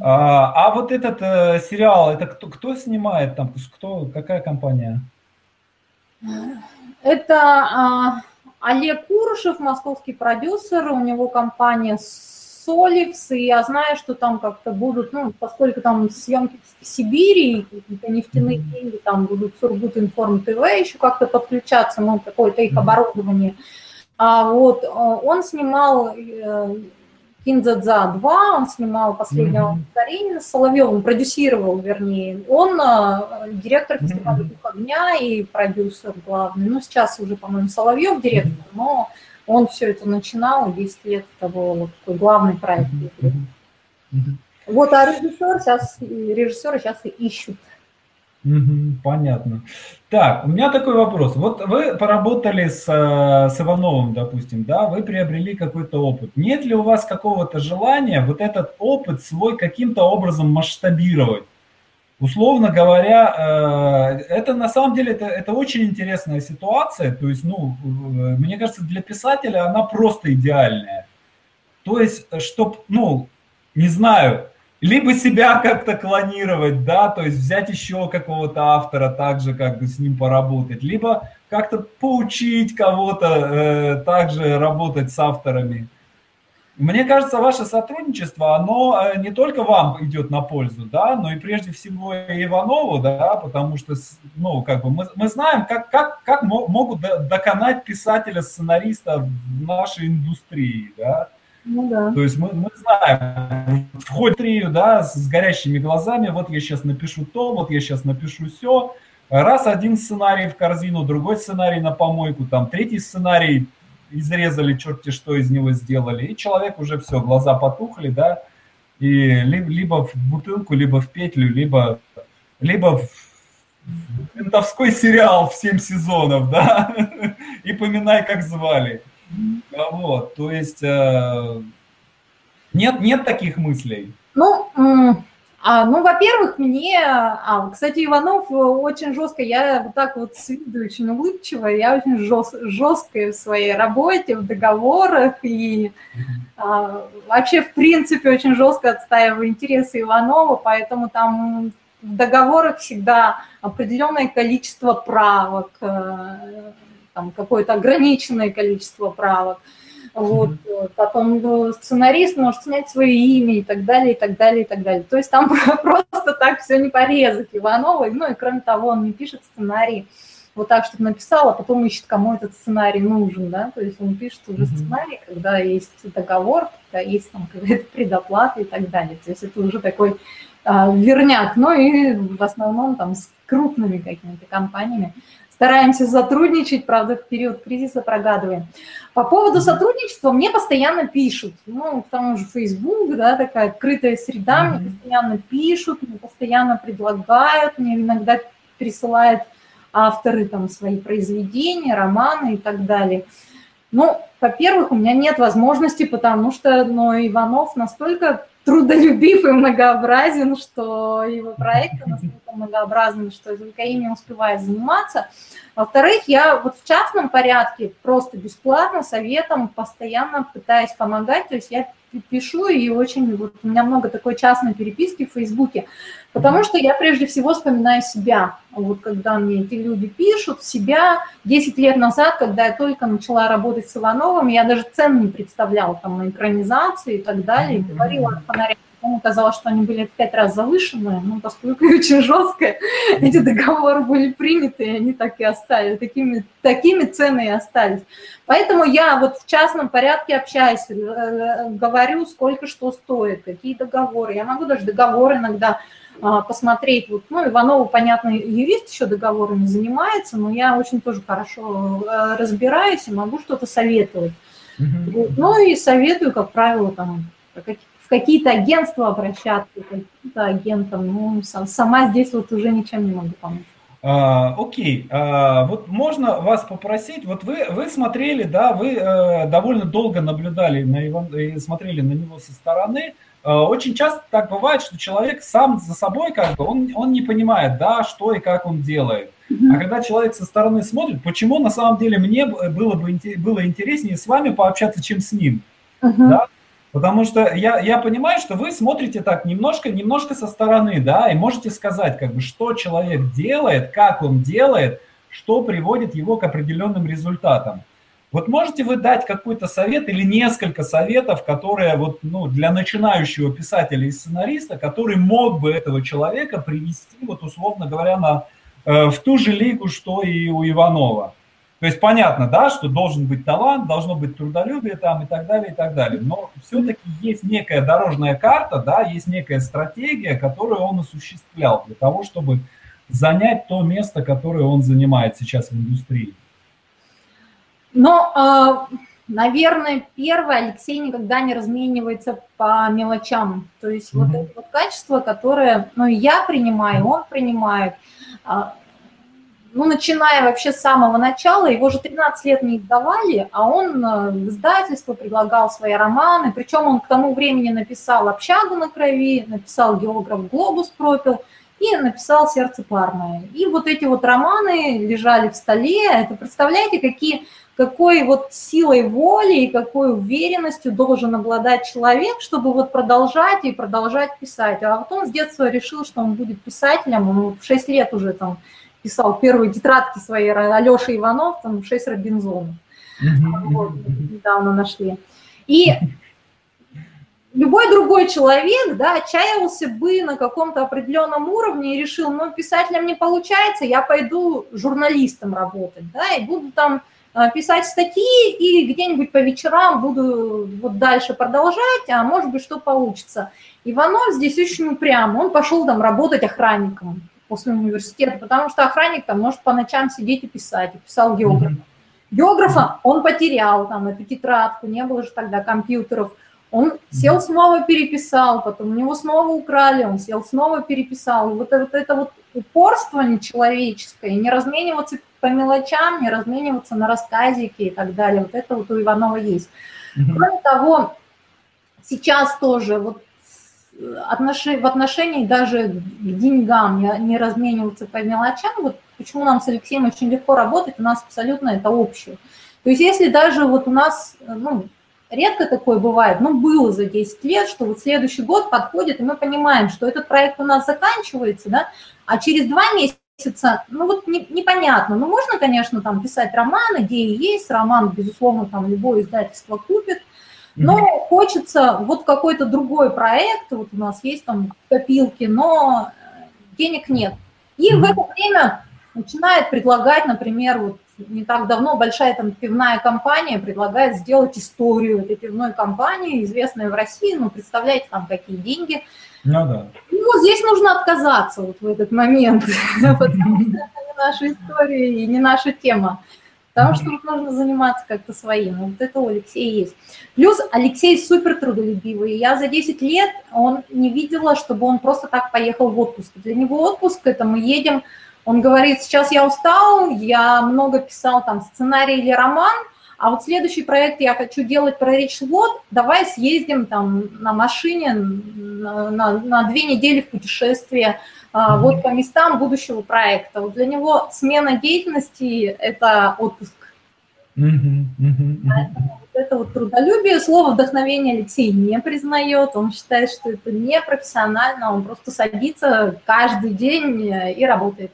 А, а вот этот э, сериал, это кто, кто снимает там? Кто, какая компания? Это а, Олег Курышев, московский продюсер, у него компания Соливс, и я знаю, что там как-то будут, ну, поскольку там съемки в Сибири, какие-то нефтяные деньги, там будут Сургут Информ ТВ еще как-то подключаться, ну, какое-то их оборудование. А вот э, он снимал э, Кинзадза 2, он снимал последнего mm-hmm. с Соловьевым, продюсировал, вернее. Он э, директор фестиваля mm-hmm. «Дух огня» и продюсер главный. Ну, сейчас уже, по-моему, Соловьев директор, но он все это начинал, 10 лет того вот такой главный проект. Mm-hmm. Mm-hmm. Вот, а режиссер сейчас, режиссеры сейчас и ищут понятно. Так, у меня такой вопрос. Вот вы поработали с, э, с Ивановым, допустим, да, вы приобрели какой-то опыт. Нет ли у вас какого-то желания вот этот опыт свой каким-то образом масштабировать? Условно говоря, э, это на самом деле это, это очень интересная ситуация. То есть, ну, мне кажется, для писателя она просто идеальная. То есть, чтобы, ну, не знаю, либо себя как-то клонировать, да, то есть взять еще какого-то автора, также как бы с ним поработать, либо как-то поучить кого-то э, также работать с авторами. Мне кажется, ваше сотрудничество, оно э, не только вам идет на пользу, да, но и прежде всего Иванову, да, потому что, ну, как бы мы, мы знаем, как, как, как могут доконать писателя, сценариста в нашей индустрии, да. Ну, да. То есть мы, мы знаем, входит трию, да, с горящими глазами, вот я сейчас напишу то, вот я сейчас напишу все. Раз один сценарий в корзину, другой сценарий на помойку, там третий сценарий изрезали, черти что из него сделали, и человек уже все, глаза потухли, да, и либо в бутылку, либо в петлю, либо, либо в ментовской сериал в 7 сезонов, да, и поминай, как звали. Вот, то есть э, нет, нет таких мыслей. Ну, а, ну, во-первых, мне, а, кстати, Иванов очень жестко, я вот так вот с виду очень улыбчивая, я очень жест, жесткая в своей работе, в договорах и а, вообще, в принципе, очень жестко отстаиваю интересы Иванова, поэтому там в договорах всегда определенное количество правок, э, там какое-то ограниченное количество правок. Вот, потом ну, сценарист может снять свое имя и так далее, и так далее, и так далее. То есть там просто так все не порезать Ивановой. Ну и кроме того, он не пишет сценарий вот так, чтобы написал, а потом ищет, кому этот сценарий нужен, да, то есть он пишет уже сценарий, когда есть договор, когда есть там какая-то предоплата и так далее. То есть это уже такой а, верняк, ну и в основном там с крупными какими-то компаниями стараемся сотрудничать, правда, в период кризиса прогадываем. По поводу сотрудничества мне постоянно пишут, ну, к тому же Facebook, да, такая открытая среда, mm-hmm. мне постоянно пишут, мне постоянно предлагают, мне иногда присылают авторы там свои произведения, романы и так далее. Ну, во-первых, у меня нет возможности, потому что ну, Иванов настолько трудолюбив и многообразен, что его проекты настолько многообразны, что только ими успевает заниматься. Во-вторых, я вот в частном порядке просто бесплатно советом постоянно пытаюсь помогать, то есть я пишу и очень, вот у меня много такой частной переписки в Фейсбуке, потому что я прежде всего вспоминаю себя. Вот когда мне эти люди пишут, себя 10 лет назад, когда я только начала работать с Ивановым, я даже цен не представляла там на экранизации и так далее, и говорила о фонаре Ему казалось, что они были в пять раз завышенные, но поскольку очень жесткое, эти договоры были приняты, и они так и остались, такими, такими цены и остались. Поэтому я вот в частном порядке общаюсь, э, говорю, сколько что стоит, какие договоры. Я могу даже договор иногда а, посмотреть. Вот, ну, Иванова, понятно, юрист еще договорами занимается, но я очень тоже хорошо э, разбираюсь и могу что-то советовать. Ну и советую, как правило, там, в какие-то агентства обращаться, каким-то агентам. Ну, сама здесь вот уже ничем не могу помочь. А, окей, а, вот можно вас попросить, вот вы, вы смотрели, да, вы э, довольно долго наблюдали на Иван, и смотрели на него со стороны. Э, очень часто так бывает, что человек сам за собой как бы, он, он не понимает, да, что и как он делает. А когда человек со стороны смотрит, почему на самом деле мне было бы было интереснее с вами пообщаться, чем с ним, uh-huh. да? Потому что я, я понимаю, что вы смотрите так немножко, немножко со стороны, да, и можете сказать, как бы, что человек делает, как он делает, что приводит его к определенным результатам. Вот можете вы дать какой-то совет или несколько советов, которые вот, ну, для начинающего писателя и сценариста, который мог бы этого человека привести, вот условно говоря, на, э, в ту же лигу, что и у Иванова. То есть понятно, да, что должен быть талант, должно быть трудолюбие там и так далее, и так далее. Но все-таки есть некая дорожная карта, да, есть некая стратегия, которую он осуществлял для того, чтобы занять то место, которое он занимает сейчас в индустрии. Но, а, наверное, первое, Алексей никогда не разменивается по мелочам. То есть mm-hmm. вот это вот качество, которое, ну, я принимаю, он принимает, а, ну, начиная вообще с самого начала, его же 13 лет не издавали, а он э, в издательство предлагал свои романы, причем он к тому времени написал «Общагу на крови», написал «Географ Глобус пропил», и написал «Сердце парное». И вот эти вот романы лежали в столе. Это представляете, какие, какой вот силой воли и какой уверенностью должен обладать человек, чтобы вот продолжать и продолжать писать. А вот он с детства решил, что он будет писателем, он в 6 лет уже там писал первые тетрадки своей Алеша Иванов, там шесть Робинзонов. Вот, недавно нашли. И любой другой человек, да, отчаялся бы на каком-то определенном уровне и решил, ну, писателем не получается, я пойду журналистом работать, да, и буду там а, писать статьи и где-нибудь по вечерам буду вот дальше продолжать, а может быть, что получится. Иванов здесь очень упрям, он пошел там работать охранником после университета, потому что охранник там может по ночам сидеть и писать, и писал географ. Географа он потерял, там, эту тетрадку, не было же тогда компьютеров. Он сел снова переписал, потом у него снова украли, он сел снова переписал. И вот, вот это вот упорство нечеловеческое, не размениваться по мелочам, не размениваться на рассказики и так далее. Вот это вот у Иванова есть. Кроме того, сейчас тоже вот отнош... в отношении даже к деньгам не, не размениваться по мелочам, вот почему нам с Алексеем очень легко работать, у нас абсолютно это общее. То есть если даже вот у нас, ну, редко такое бывает, но было за 10 лет, что вот следующий год подходит, и мы понимаем, что этот проект у нас заканчивается, да, а через два месяца, ну вот не, непонятно, ну можно, конечно, там писать роман, идеи есть, роман, безусловно, там любое издательство купит, но хочется вот какой-то другой проект, вот у нас есть там копилки, но э, денег нет. И в это время начинает предлагать, например, вот не так давно большая там пивная компания предлагает сделать историю этой пивной компании, известной в России, ну, представляете, там какие деньги. Ну да. Ну, здесь нужно отказаться вот в этот момент, потому что это не наша история и не наша тема. Потому что вот нужно заниматься как-то своим. Вот это у Алексея есть. Плюс Алексей супер трудолюбивый. Я за 10 лет он не видела, чтобы он просто так поехал в отпуск. Для него отпуск – это мы едем, он говорит, сейчас я устал, я много писал там сценарий или роман, а вот следующий проект я хочу делать про речь-вод, давай съездим там на машине на, на, на две недели в путешествие – вот по местам будущего проекта. Вот для него смена деятельности – это отпуск. Вот это вот трудолюбие, слово вдохновение Алексей не признает, он считает, что это не профессионально, он просто садится каждый день и работает.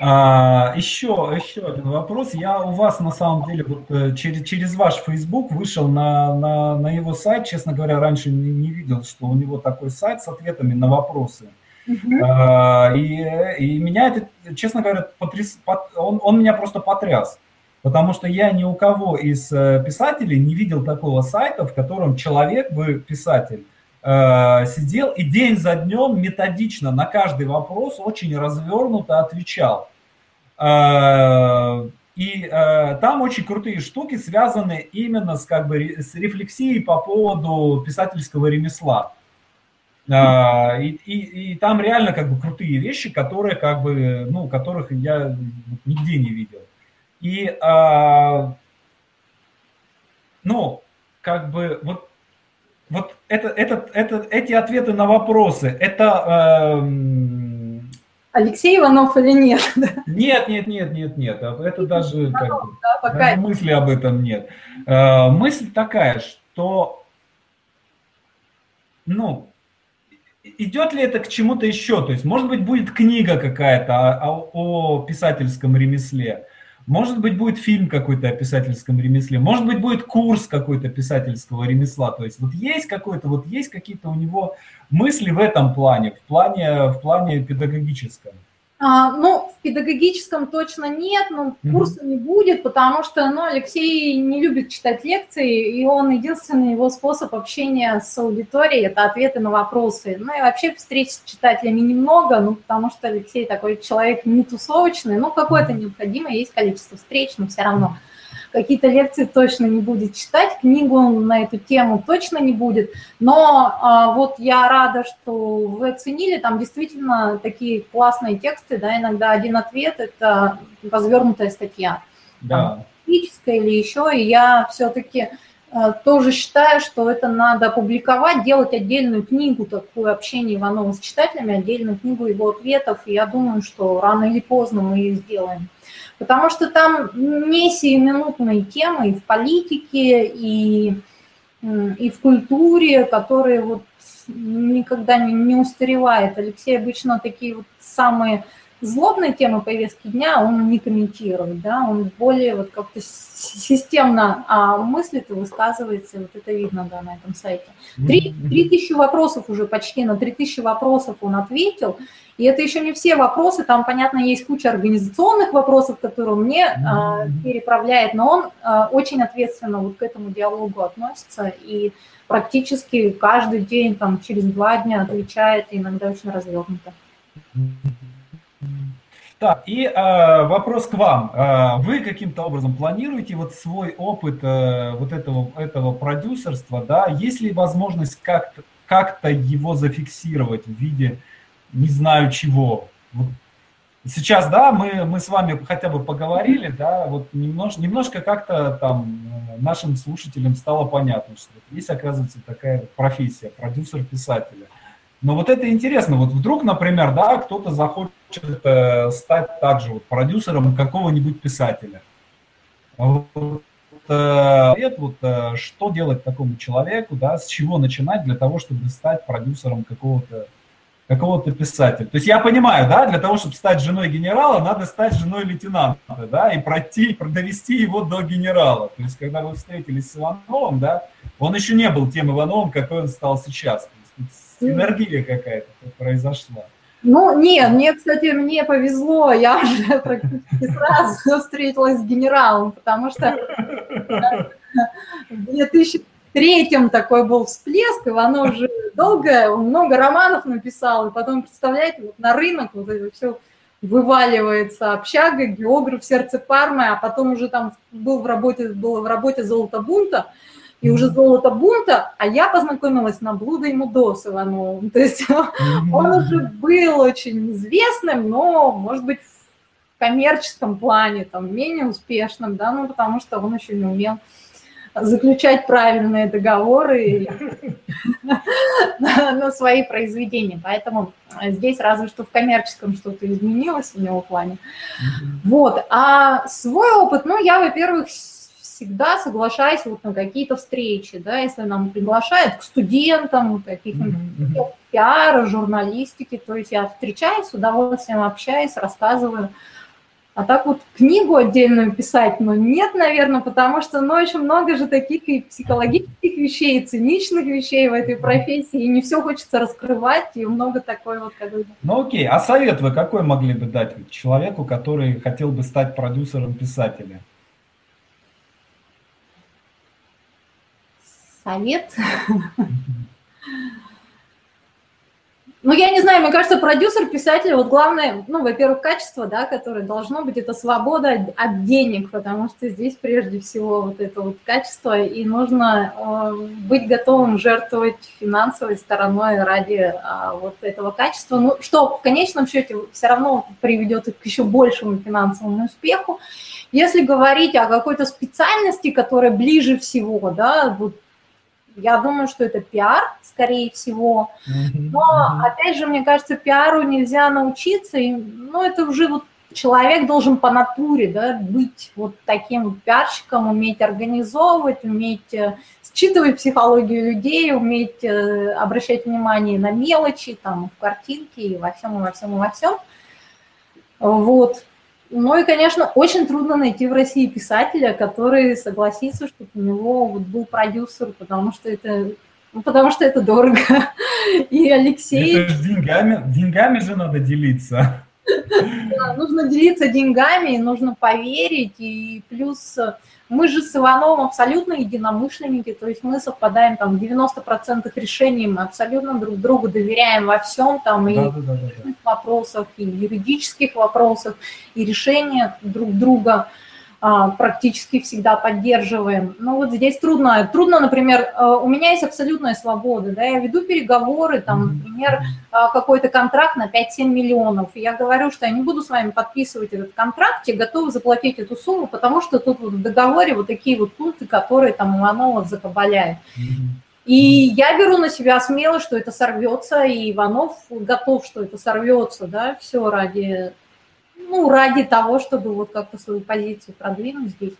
А, еще, еще один вопрос. Я у вас на самом деле вот, э, через, через ваш Facebook вышел на, на, на его сайт. Честно говоря, раньше не, не видел, что у него такой сайт с ответами на вопросы. Uh-huh. И, и меня это, честно говоря, потряс, он, он меня просто потряс. Потому что я ни у кого из э, писателей не видел такого сайта, в котором человек, вы писатель, э, сидел и день за днем методично на каждый вопрос очень развернуто отвечал. Э, и там очень крутые штуки связаны именно с, как бы, с рефлексией по поводу писательского ремесла. А, и, и, и там реально как бы крутые вещи, которые как бы, ну, которых я нигде не видел. И, а, ну, как бы вот, вот это, это, это, эти ответы на вопросы, это... Э, Алексей Иванов или нет? Нет, нет, нет, нет, нет. Это даже, как бы, да, пока... даже мысли об этом нет. Э, мысль такая, что, ну, идет ли это к чему-то еще? То есть, может быть, будет книга какая-то о, о писательском ремесле, может быть, будет фильм какой-то о писательском ремесле, может быть, будет курс какой-то писательского ремесла. То есть, вот есть какой-то, вот есть какие-то у него мысли в этом плане, в плане, в плане педагогическом. А, ну, в педагогическом точно нет, но курса не будет, потому что ну, Алексей не любит читать лекции, и он единственный его способ общения с аудиторией – это ответы на вопросы. Ну и вообще встреч с читателями немного, ну, потому что Алексей такой человек не тусовочный, ну, какое-то необходимое есть количество встреч, но все равно. Какие-то лекции точно не будет читать, книгу на эту тему точно не будет. Но а, вот я рада, что вы оценили, там действительно такие классные тексты, да, иногда один ответ – это развернутая статья. Да. Или еще, и я все-таки тоже считаю, что это надо публиковать, делать отдельную книгу, такую общение Иванова с читателями, отдельную книгу его ответов, и я думаю, что рано или поздно мы ее сделаем потому что там не сиюминутные темы и в политике, и, и в культуре, которые вот никогда не, не устаревает. Алексей обычно такие вот самые злобные темы повестки дня он не комментирует, да, он более вот как-то системно а, мыслит и высказывается, вот это видно, да, на этом сайте. Три, три тысячи вопросов уже почти, на три тысячи вопросов он ответил, и это еще не все вопросы, там, понятно, есть куча организационных вопросов, которые мне э, переправляет, но он э, очень ответственно вот к этому диалогу относится и практически каждый день, там, через два дня отвечает, и иногда очень развернуто. Так, и э, вопрос к вам. Э, вы каким-то образом планируете вот свой опыт э, вот этого, этого продюсерства, да? Есть ли возможность как-то как его зафиксировать в виде не знаю чего. Вот сейчас, да, мы, мы с вами хотя бы поговорили, да, вот немножко, немножко как-то там э, нашим слушателям стало понятно, что есть, оказывается, такая профессия, продюсер писателя. Но вот это интересно, вот вдруг, например, да, кто-то захочет э, стать также вот продюсером какого-нибудь писателя. Вот, э, вот, э, что делать такому человеку, да, с чего начинать для того, чтобы стать продюсером какого-то какого-то писателя. То есть я понимаю, да, для того, чтобы стать женой генерала, надо стать женой лейтенанта, да, и пройти, довести его до генерала. То есть когда вы встретились с Ивановым, да, он еще не был тем Ивановым, какой он стал сейчас. То есть энергия какая-то произошла. Ну, нет, мне, кстати, мне повезло, я уже практически сразу встретилась с генералом, потому что в 2000 третьем такой был всплеск, Иванов уже долго, много романов написал, и потом, представляете, вот на рынок вот это все вываливается общага, географ, сердце Пармы, а потом уже там был в работе, было в работе «Золото бунта», и уже «Золото бунта», а я познакомилась на «Блудо и Мудо» с Ивановым. То есть он уже был очень известным, но, может быть, в коммерческом плане, там, менее успешным, да, ну, потому что он еще не умел заключать правильные договоры на свои произведения. Поэтому здесь разве что в коммерческом что-то изменилось в него плане. Вот. А свой опыт, ну, я, во-первых, всегда соглашаюсь вот на какие-то встречи, да, если нам приглашают к студентам, каких-нибудь пиара, журналистики, то есть я встречаюсь, с удовольствием общаюсь, рассказываю, а так вот книгу отдельную писать, ну, нет, наверное, потому что, ну, очень много же таких и психологических вещей, и циничных вещей в этой профессии, и не все хочется раскрывать, и много такой вот как бы... Ну, окей, а совет вы какой могли бы дать человеку, который хотел бы стать продюсером писателя? Совет? Ну, я не знаю, мне кажется, продюсер, писатель, вот главное, ну, во-первых, качество, да, которое должно быть, это свобода от денег, потому что здесь прежде всего вот это вот качество, и нужно э, быть готовым жертвовать финансовой стороной ради э, вот этого качества, ну, что в конечном счете все равно приведет к еще большему финансовому успеху. Если говорить о какой-то специальности, которая ближе всего, да, вот я думаю, что это пиар, скорее всего. Но, опять же, мне кажется, пиару нельзя научиться. И, ну, это уже вот человек должен по натуре да, быть вот таким пиарщиком, уметь организовывать, уметь э, считывать психологию людей, уметь э, обращать внимание на мелочи, там, в картинке и во всем, и во всем, и во всем. Вот. Ну и, конечно, очень трудно найти в России писателя, который согласится, чтобы у него вот был продюсер, потому что это, ну, потому что это дорого. И Алексей... Это же деньгами, деньгами же надо делиться. Да, нужно делиться деньгами, нужно поверить, и плюс мы же с Ивановым абсолютно единомышленники, то есть мы совпадаем там в 90% решений, мы абсолютно друг другу доверяем во всем, там и да, да, да, да. вопросах, и юридических вопросах, и решениях друг друга. А, практически всегда поддерживаем. Но вот здесь трудно. Трудно, например, э, у меня есть абсолютная свобода, да, я веду переговоры, там, например, а, какой-то контракт на 5-7 миллионов, и я говорю, что я не буду с вами подписывать этот контракт, я готова заплатить эту сумму, потому что тут вот в договоре вот такие вот пункты, которые там Иванова закабаляет. И я беру на себя смело, что это сорвется, и Иванов готов, что это сорвется, да, все ради ну, ради того, чтобы вот как-то свою позицию продвинуть здесь.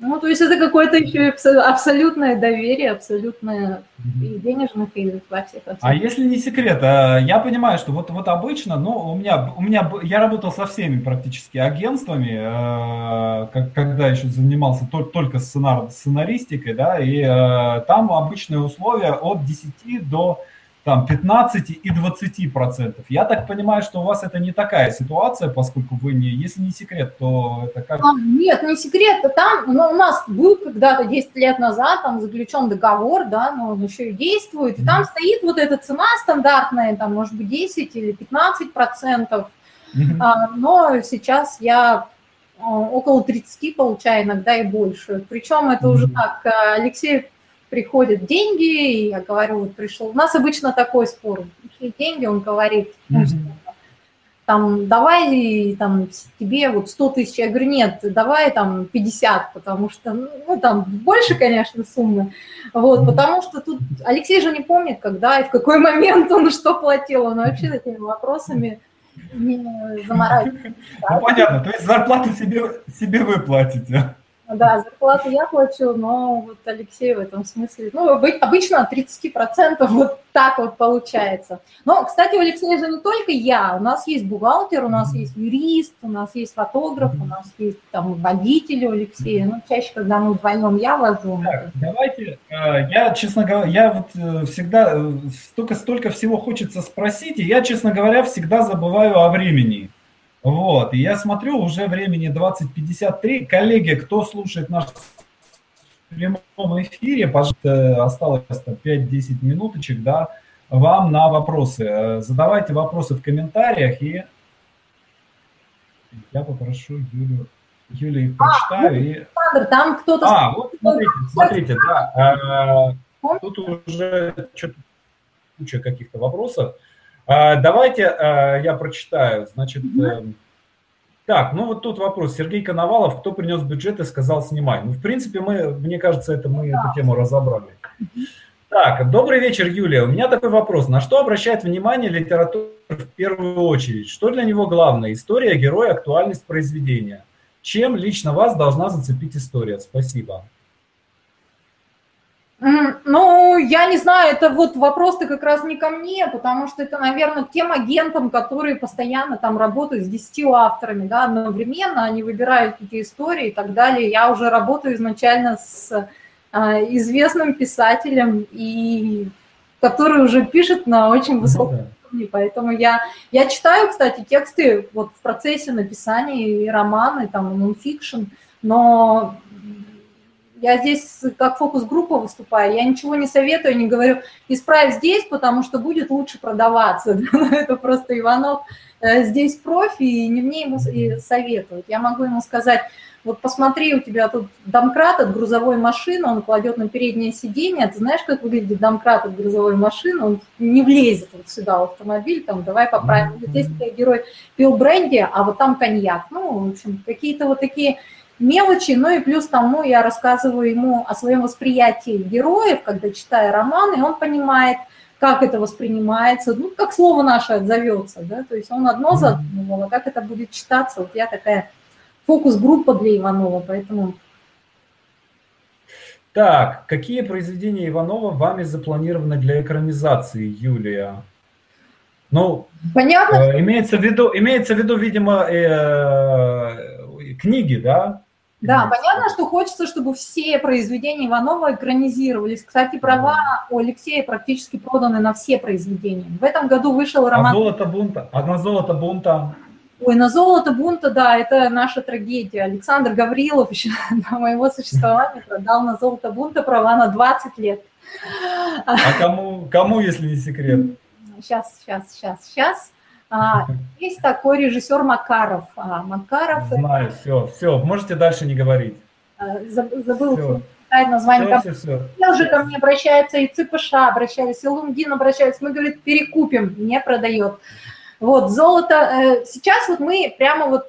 Ну, то есть это какое-то еще абсолютное доверие, абсолютное и денежных, и во всех А если не секрет, а, я понимаю, что вот, вот обычно, ну, у меня, у меня, я работал со всеми практически агентствами, а, когда еще занимался только сценар, сценаристикой, да, и а, там обычные условия от 10 до там 15 и 20 процентов. Я так понимаю, что у вас это не такая ситуация, поскольку вы не, если не секрет, то это как? А, нет, не секрет. Там ну, у нас был когда-то 10 лет назад там заключен договор, да, но он еще и действует. И mm-hmm. там стоит вот эта цена стандартная, там может быть 10 или 15 процентов. Mm-hmm. А, но сейчас я а, около 30 получаю, иногда и больше. Причем это mm-hmm. уже так, Алексей приходят деньги, и я говорю, вот пришел. У нас обычно такой спор. Пришли деньги, он говорит, ну, там, давай там, тебе вот 100 тысяч. Я говорю, нет, давай там 50, потому что, ну, там больше, конечно, суммы. Вот, потому что тут Алексей же не помнит, когда и в какой момент он что платил. Он вообще этими вопросами не заморачивается. Ну, понятно, то есть зарплату себе, себе вы платите. Да, зарплату я плачу, но вот Алексей в этом смысле, ну, обычно 30% вот так вот получается. Но, кстати, у Алексея же не только я, у нас есть бухгалтер, у нас есть юрист, у нас есть фотограф, у нас есть там водитель у Алексея, ну, чаще, когда мы вдвоем я вожу. Так, давайте, э, я, честно говоря, я вот э, всегда, э, столько, столько всего хочется спросить, и я, честно говоря, всегда забываю о времени. Вот, и я смотрю, уже времени 20.53. Коллеги, кто слушает наш в прямом эфире, пожалуйста, осталось 5-10 минуточек, да, вам на вопросы. Э, задавайте вопросы в комментариях, и я попрошу Юлю, Юлю их прочитаю. А, и... Александр, там кто-то... А, вот смотрите, смотрите, да, э, тут уже куча каких-то вопросов. А, давайте а, я прочитаю. Значит, mm так, ну вот тут вопрос. Сергей Коновалов, кто принес бюджет и сказал снимай. Ну, в принципе, мы, мне кажется, это мы эту тему разобрали. Так, добрый вечер, Юлия. У меня такой вопрос. На что обращает внимание литература в первую очередь? Что для него главное? История, герой, актуальность произведения. Чем лично вас должна зацепить история? Спасибо. Ну, я не знаю, это вот вопрос-то как раз не ко мне, потому что это, наверное, к тем агентам, которые постоянно там работают с 10 авторами, да, одновременно, они выбирают эти истории и так далее. Я уже работаю изначально с а, известным писателем, и который уже пишет на очень ну высоком уровне, поэтому я, я читаю, кстати, тексты вот в процессе написания и романы, там, нонфикшн, но я здесь как фокус-группа выступаю, я ничего не советую, не говорю, исправь здесь, потому что будет лучше продаваться. Это просто Иванов э, здесь профи, и не мне ему советовать. Я могу ему сказать, вот посмотри, у тебя тут домкрат от грузовой машины, он кладет на переднее сиденье, ты знаешь, как выглядит домкрат от грузовой машины, он не влезет вот сюда в автомобиль, там, давай поправим. Вот здесь герой пил бренди, а вот там коньяк. Ну, в общем, какие-то вот такие мелочи, ну и плюс тому я рассказываю ему о своем восприятии героев, когда читаю роман, и он понимает, как это воспринимается, ну, как слово наше отзовется, да, то есть он одно задумывал, а как это будет читаться, вот я такая фокус-группа для Иванова, поэтому... Так, какие произведения Иванова вами запланированы для экранизации, Юлия? Ну, Понятно. Э, имеется в виду, имеется в виду, видимо, э, книги, да? Да, понятно, что хочется, чтобы все произведения Иванова экранизировались. Кстати, права у Алексея практически проданы на все произведения. В этом году вышел а роман... А «Золото бунта»? А на «Золото бунта»? Ой, на золото бунта, да, это наша трагедия. Александр Гаврилов еще до моего существования продал на золото бунта права на 20 лет. А кому, кому если не секрет? Сейчас, сейчас, сейчас, сейчас. А, есть такой режиссер Макаров. А, Макаров. Знаю, все, все, можете дальше не говорить. А, забыл все. название. Все, все, все. уже ко мне обращаются, и ЦПШ обращались, и Лунгин обращается. Мы, говорит, перекупим, не продает. Вот, золото. Э, сейчас вот мы прямо вот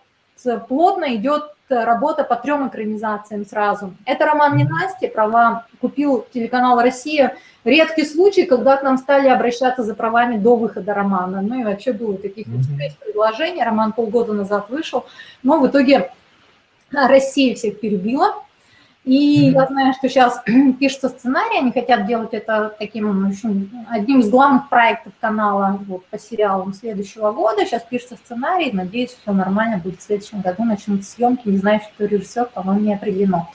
плотно идет работа по трем экранизациям сразу. Это роман не Насти, права купил телеканал «Россия». Редкий случай, когда к нам стали обращаться за правами до выхода романа. Ну и вообще было таких предложений. Роман полгода назад вышел, но в итоге Россия всех перебила. И я знаю, что сейчас пишется сценарий, они хотят делать это таким общем, одним из главных проектов канала вот, по сериалам следующего года. Сейчас пишется сценарий, надеюсь, все нормально будет в следующем году, начнутся съемки, не знаю, что режиссер, по-моему, не определено.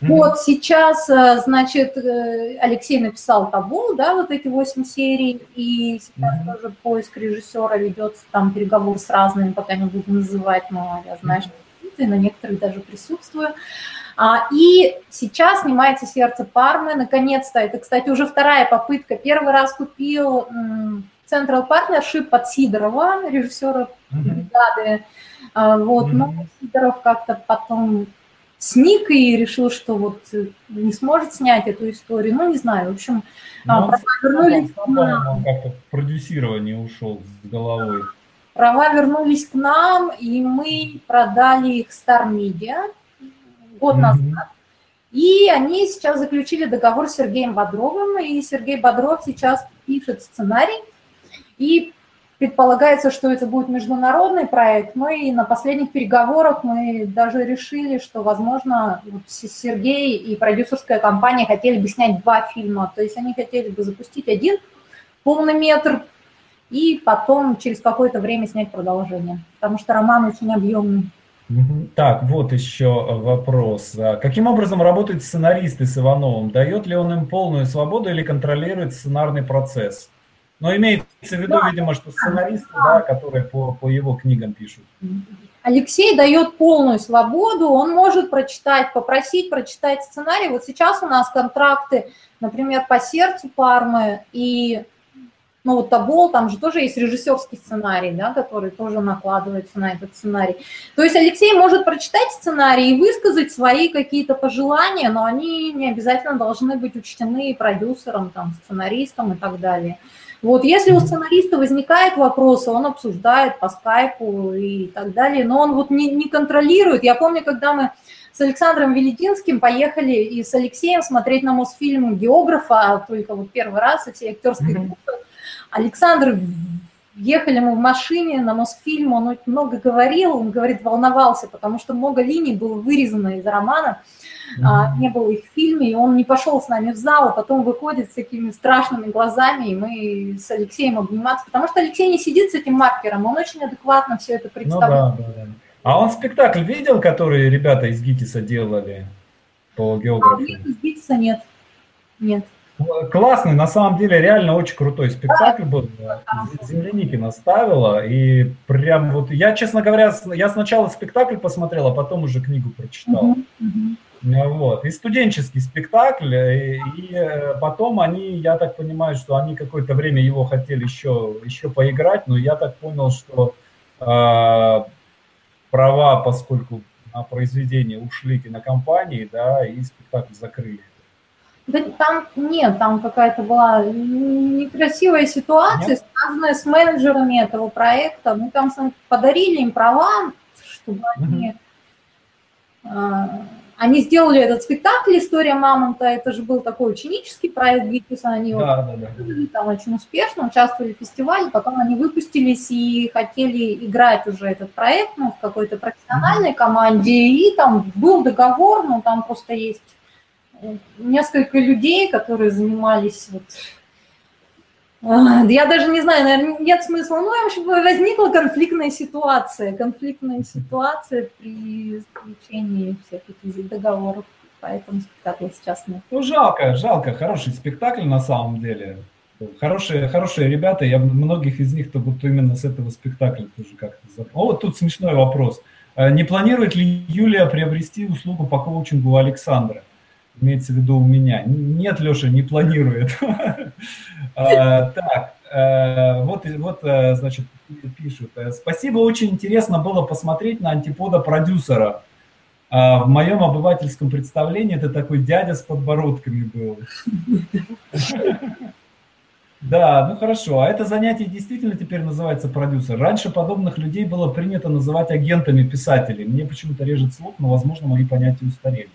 Вот сейчас, э, значит, э, Алексей написал табу, да, вот эти восемь серий, и сейчас mm-hmm. тоже поиск режиссера ведется, там переговор с разными, пока не буду называть, но я знаю, что и на некоторых даже присутствую. И сейчас снимается «Сердце Пармы». Наконец-то, это, кстати, уже вторая попытка. Первый раз купил Central Partnership под Сидорова, режиссера бригады. Mm-hmm. Вот, но Сидоров как-то потом сник и решил, что вот не сможет снять эту историю. Ну, не знаю, в общем, но права вернулись к нам. Он как-то в продюсирование ушел с головой. Права вернулись к нам, и мы продали их Star Media год назад. И они сейчас заключили договор с Сергеем Бодровым, и Сергей Бодров сейчас пишет сценарий. И предполагается, что это будет международный проект. Мы и на последних переговорах мы даже решили, что, возможно, вот Сергей и продюсерская компания хотели бы снять два фильма. То есть они хотели бы запустить один полный метр и потом через какое-то время снять продолжение, потому что роман очень объемный. Так, вот еще вопрос. А каким образом работают сценаристы с Ивановым? Дает ли он им полную свободу или контролирует сценарный процесс? Но имеется в виду, да. видимо, что сценаристы, да, которые по, по его книгам пишут. Алексей дает полную свободу, он может прочитать, попросить прочитать сценарий. Вот сейчас у нас контракты, например, по сердцу Пармы и ну вот Табол, там же тоже есть режиссерский сценарий, да, который тоже накладывается на этот сценарий. То есть Алексей может прочитать сценарий и высказать свои какие-то пожелания, но они не обязательно должны быть учтены продюсером, там, сценаристом и так далее. Вот если у сценариста возникает вопрос, он обсуждает по скайпу и так далее, но он вот не, не контролирует. Я помню, когда мы с Александром Велединским поехали и с Алексеем смотреть на Мосфильм «Географа», только вот первый раз, и все актерской группы, Александр, ехали мы в машине на Мосфильм, он очень много говорил, он, говорит, волновался, потому что много линий было вырезано из романа, mm-hmm. не было их в фильме, и он не пошел с нами в зал, а потом выходит с такими страшными глазами, и мы с Алексеем обниматься, потому что Алексей не сидит с этим маркером, он очень адекватно все это представляет. Ну, да, да, да. А он спектакль видел, который ребята из ГИТИСа делали по географии? А, нет, из ГИТИСа нет. Нет. Классный, на самом деле, реально очень крутой спектакль был. Земляникина ставила, и прям вот, я, честно говоря, я сначала спектакль посмотрел, а потом уже книгу прочитал. Вот. И студенческий спектакль, и, и э, потом они, я так понимаю, что они какое-то время его хотели еще, еще поиграть, но я так понял, что э, права, поскольку на произведение ушли кинокомпании, да, и спектакль закрыли. Да там нет, там какая-то была некрасивая ситуация, нет? связанная с менеджерами этого проекта. Мы там подарили им права, чтобы они... Mm-hmm. Они сделали этот спектакль «История мамонта», это же был такой ученический проект Гипписа, они да, да, да. там очень успешно, участвовали в фестивале, потом они выпустились и хотели играть уже этот проект ну, в какой-то профессиональной команде, и там был договор, ну там просто есть несколько людей, которые занимались вот я даже не знаю, наверное, нет смысла. Ну, в общем, возникла конфликтная ситуация. Конфликтная ситуация при заключении всех этих договоров. Поэтому спектакля сейчас нет. Ну, жалко, жалко. Хороший спектакль на самом деле. Хорошие, хорошие ребята. Я многих из них-то вот именно с этого спектакля тоже как-то... О, вот тут смешной вопрос. Э, не планирует ли Юлия приобрести услугу по коучингу Александра? Имеется в виду у меня. Нет, Леша, не планирует. А, так, э, вот, вот, э, значит, пишут. Спасибо, очень интересно было посмотреть на антипода продюсера. А, в моем обывательском представлении это такой дядя с подбородками был. Да, ну хорошо. А это занятие действительно теперь называется продюсер. Раньше подобных людей было принято называть агентами писателей. Мне почему-то режет слух, но, возможно, мои понятия устарели.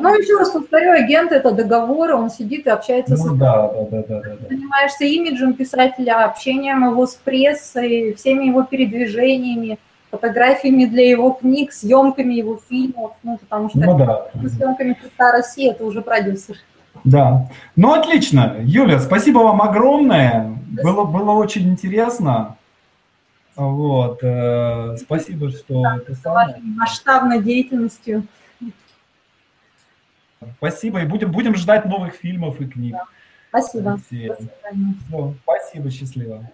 Ну, еще раз повторю, агент – это договор, он сидит и общается ну, с... Да, да, да, да, да. Занимаешься имиджем писателя, общением его с прессой, всеми его передвижениями, фотографиями для его книг, съемками его фильмов, ну, потому что ну, да. съемками «Креста России» – это уже продюсер. Да. Ну, отлично. Юля, спасибо вам огромное. Было, было очень интересно. Вот. Э, спасибо, что да, масштабной деятельностью. Спасибо, и будем, будем ждать новых фильмов и книг. Да. Спасибо. Все. Спасибо, счастливо.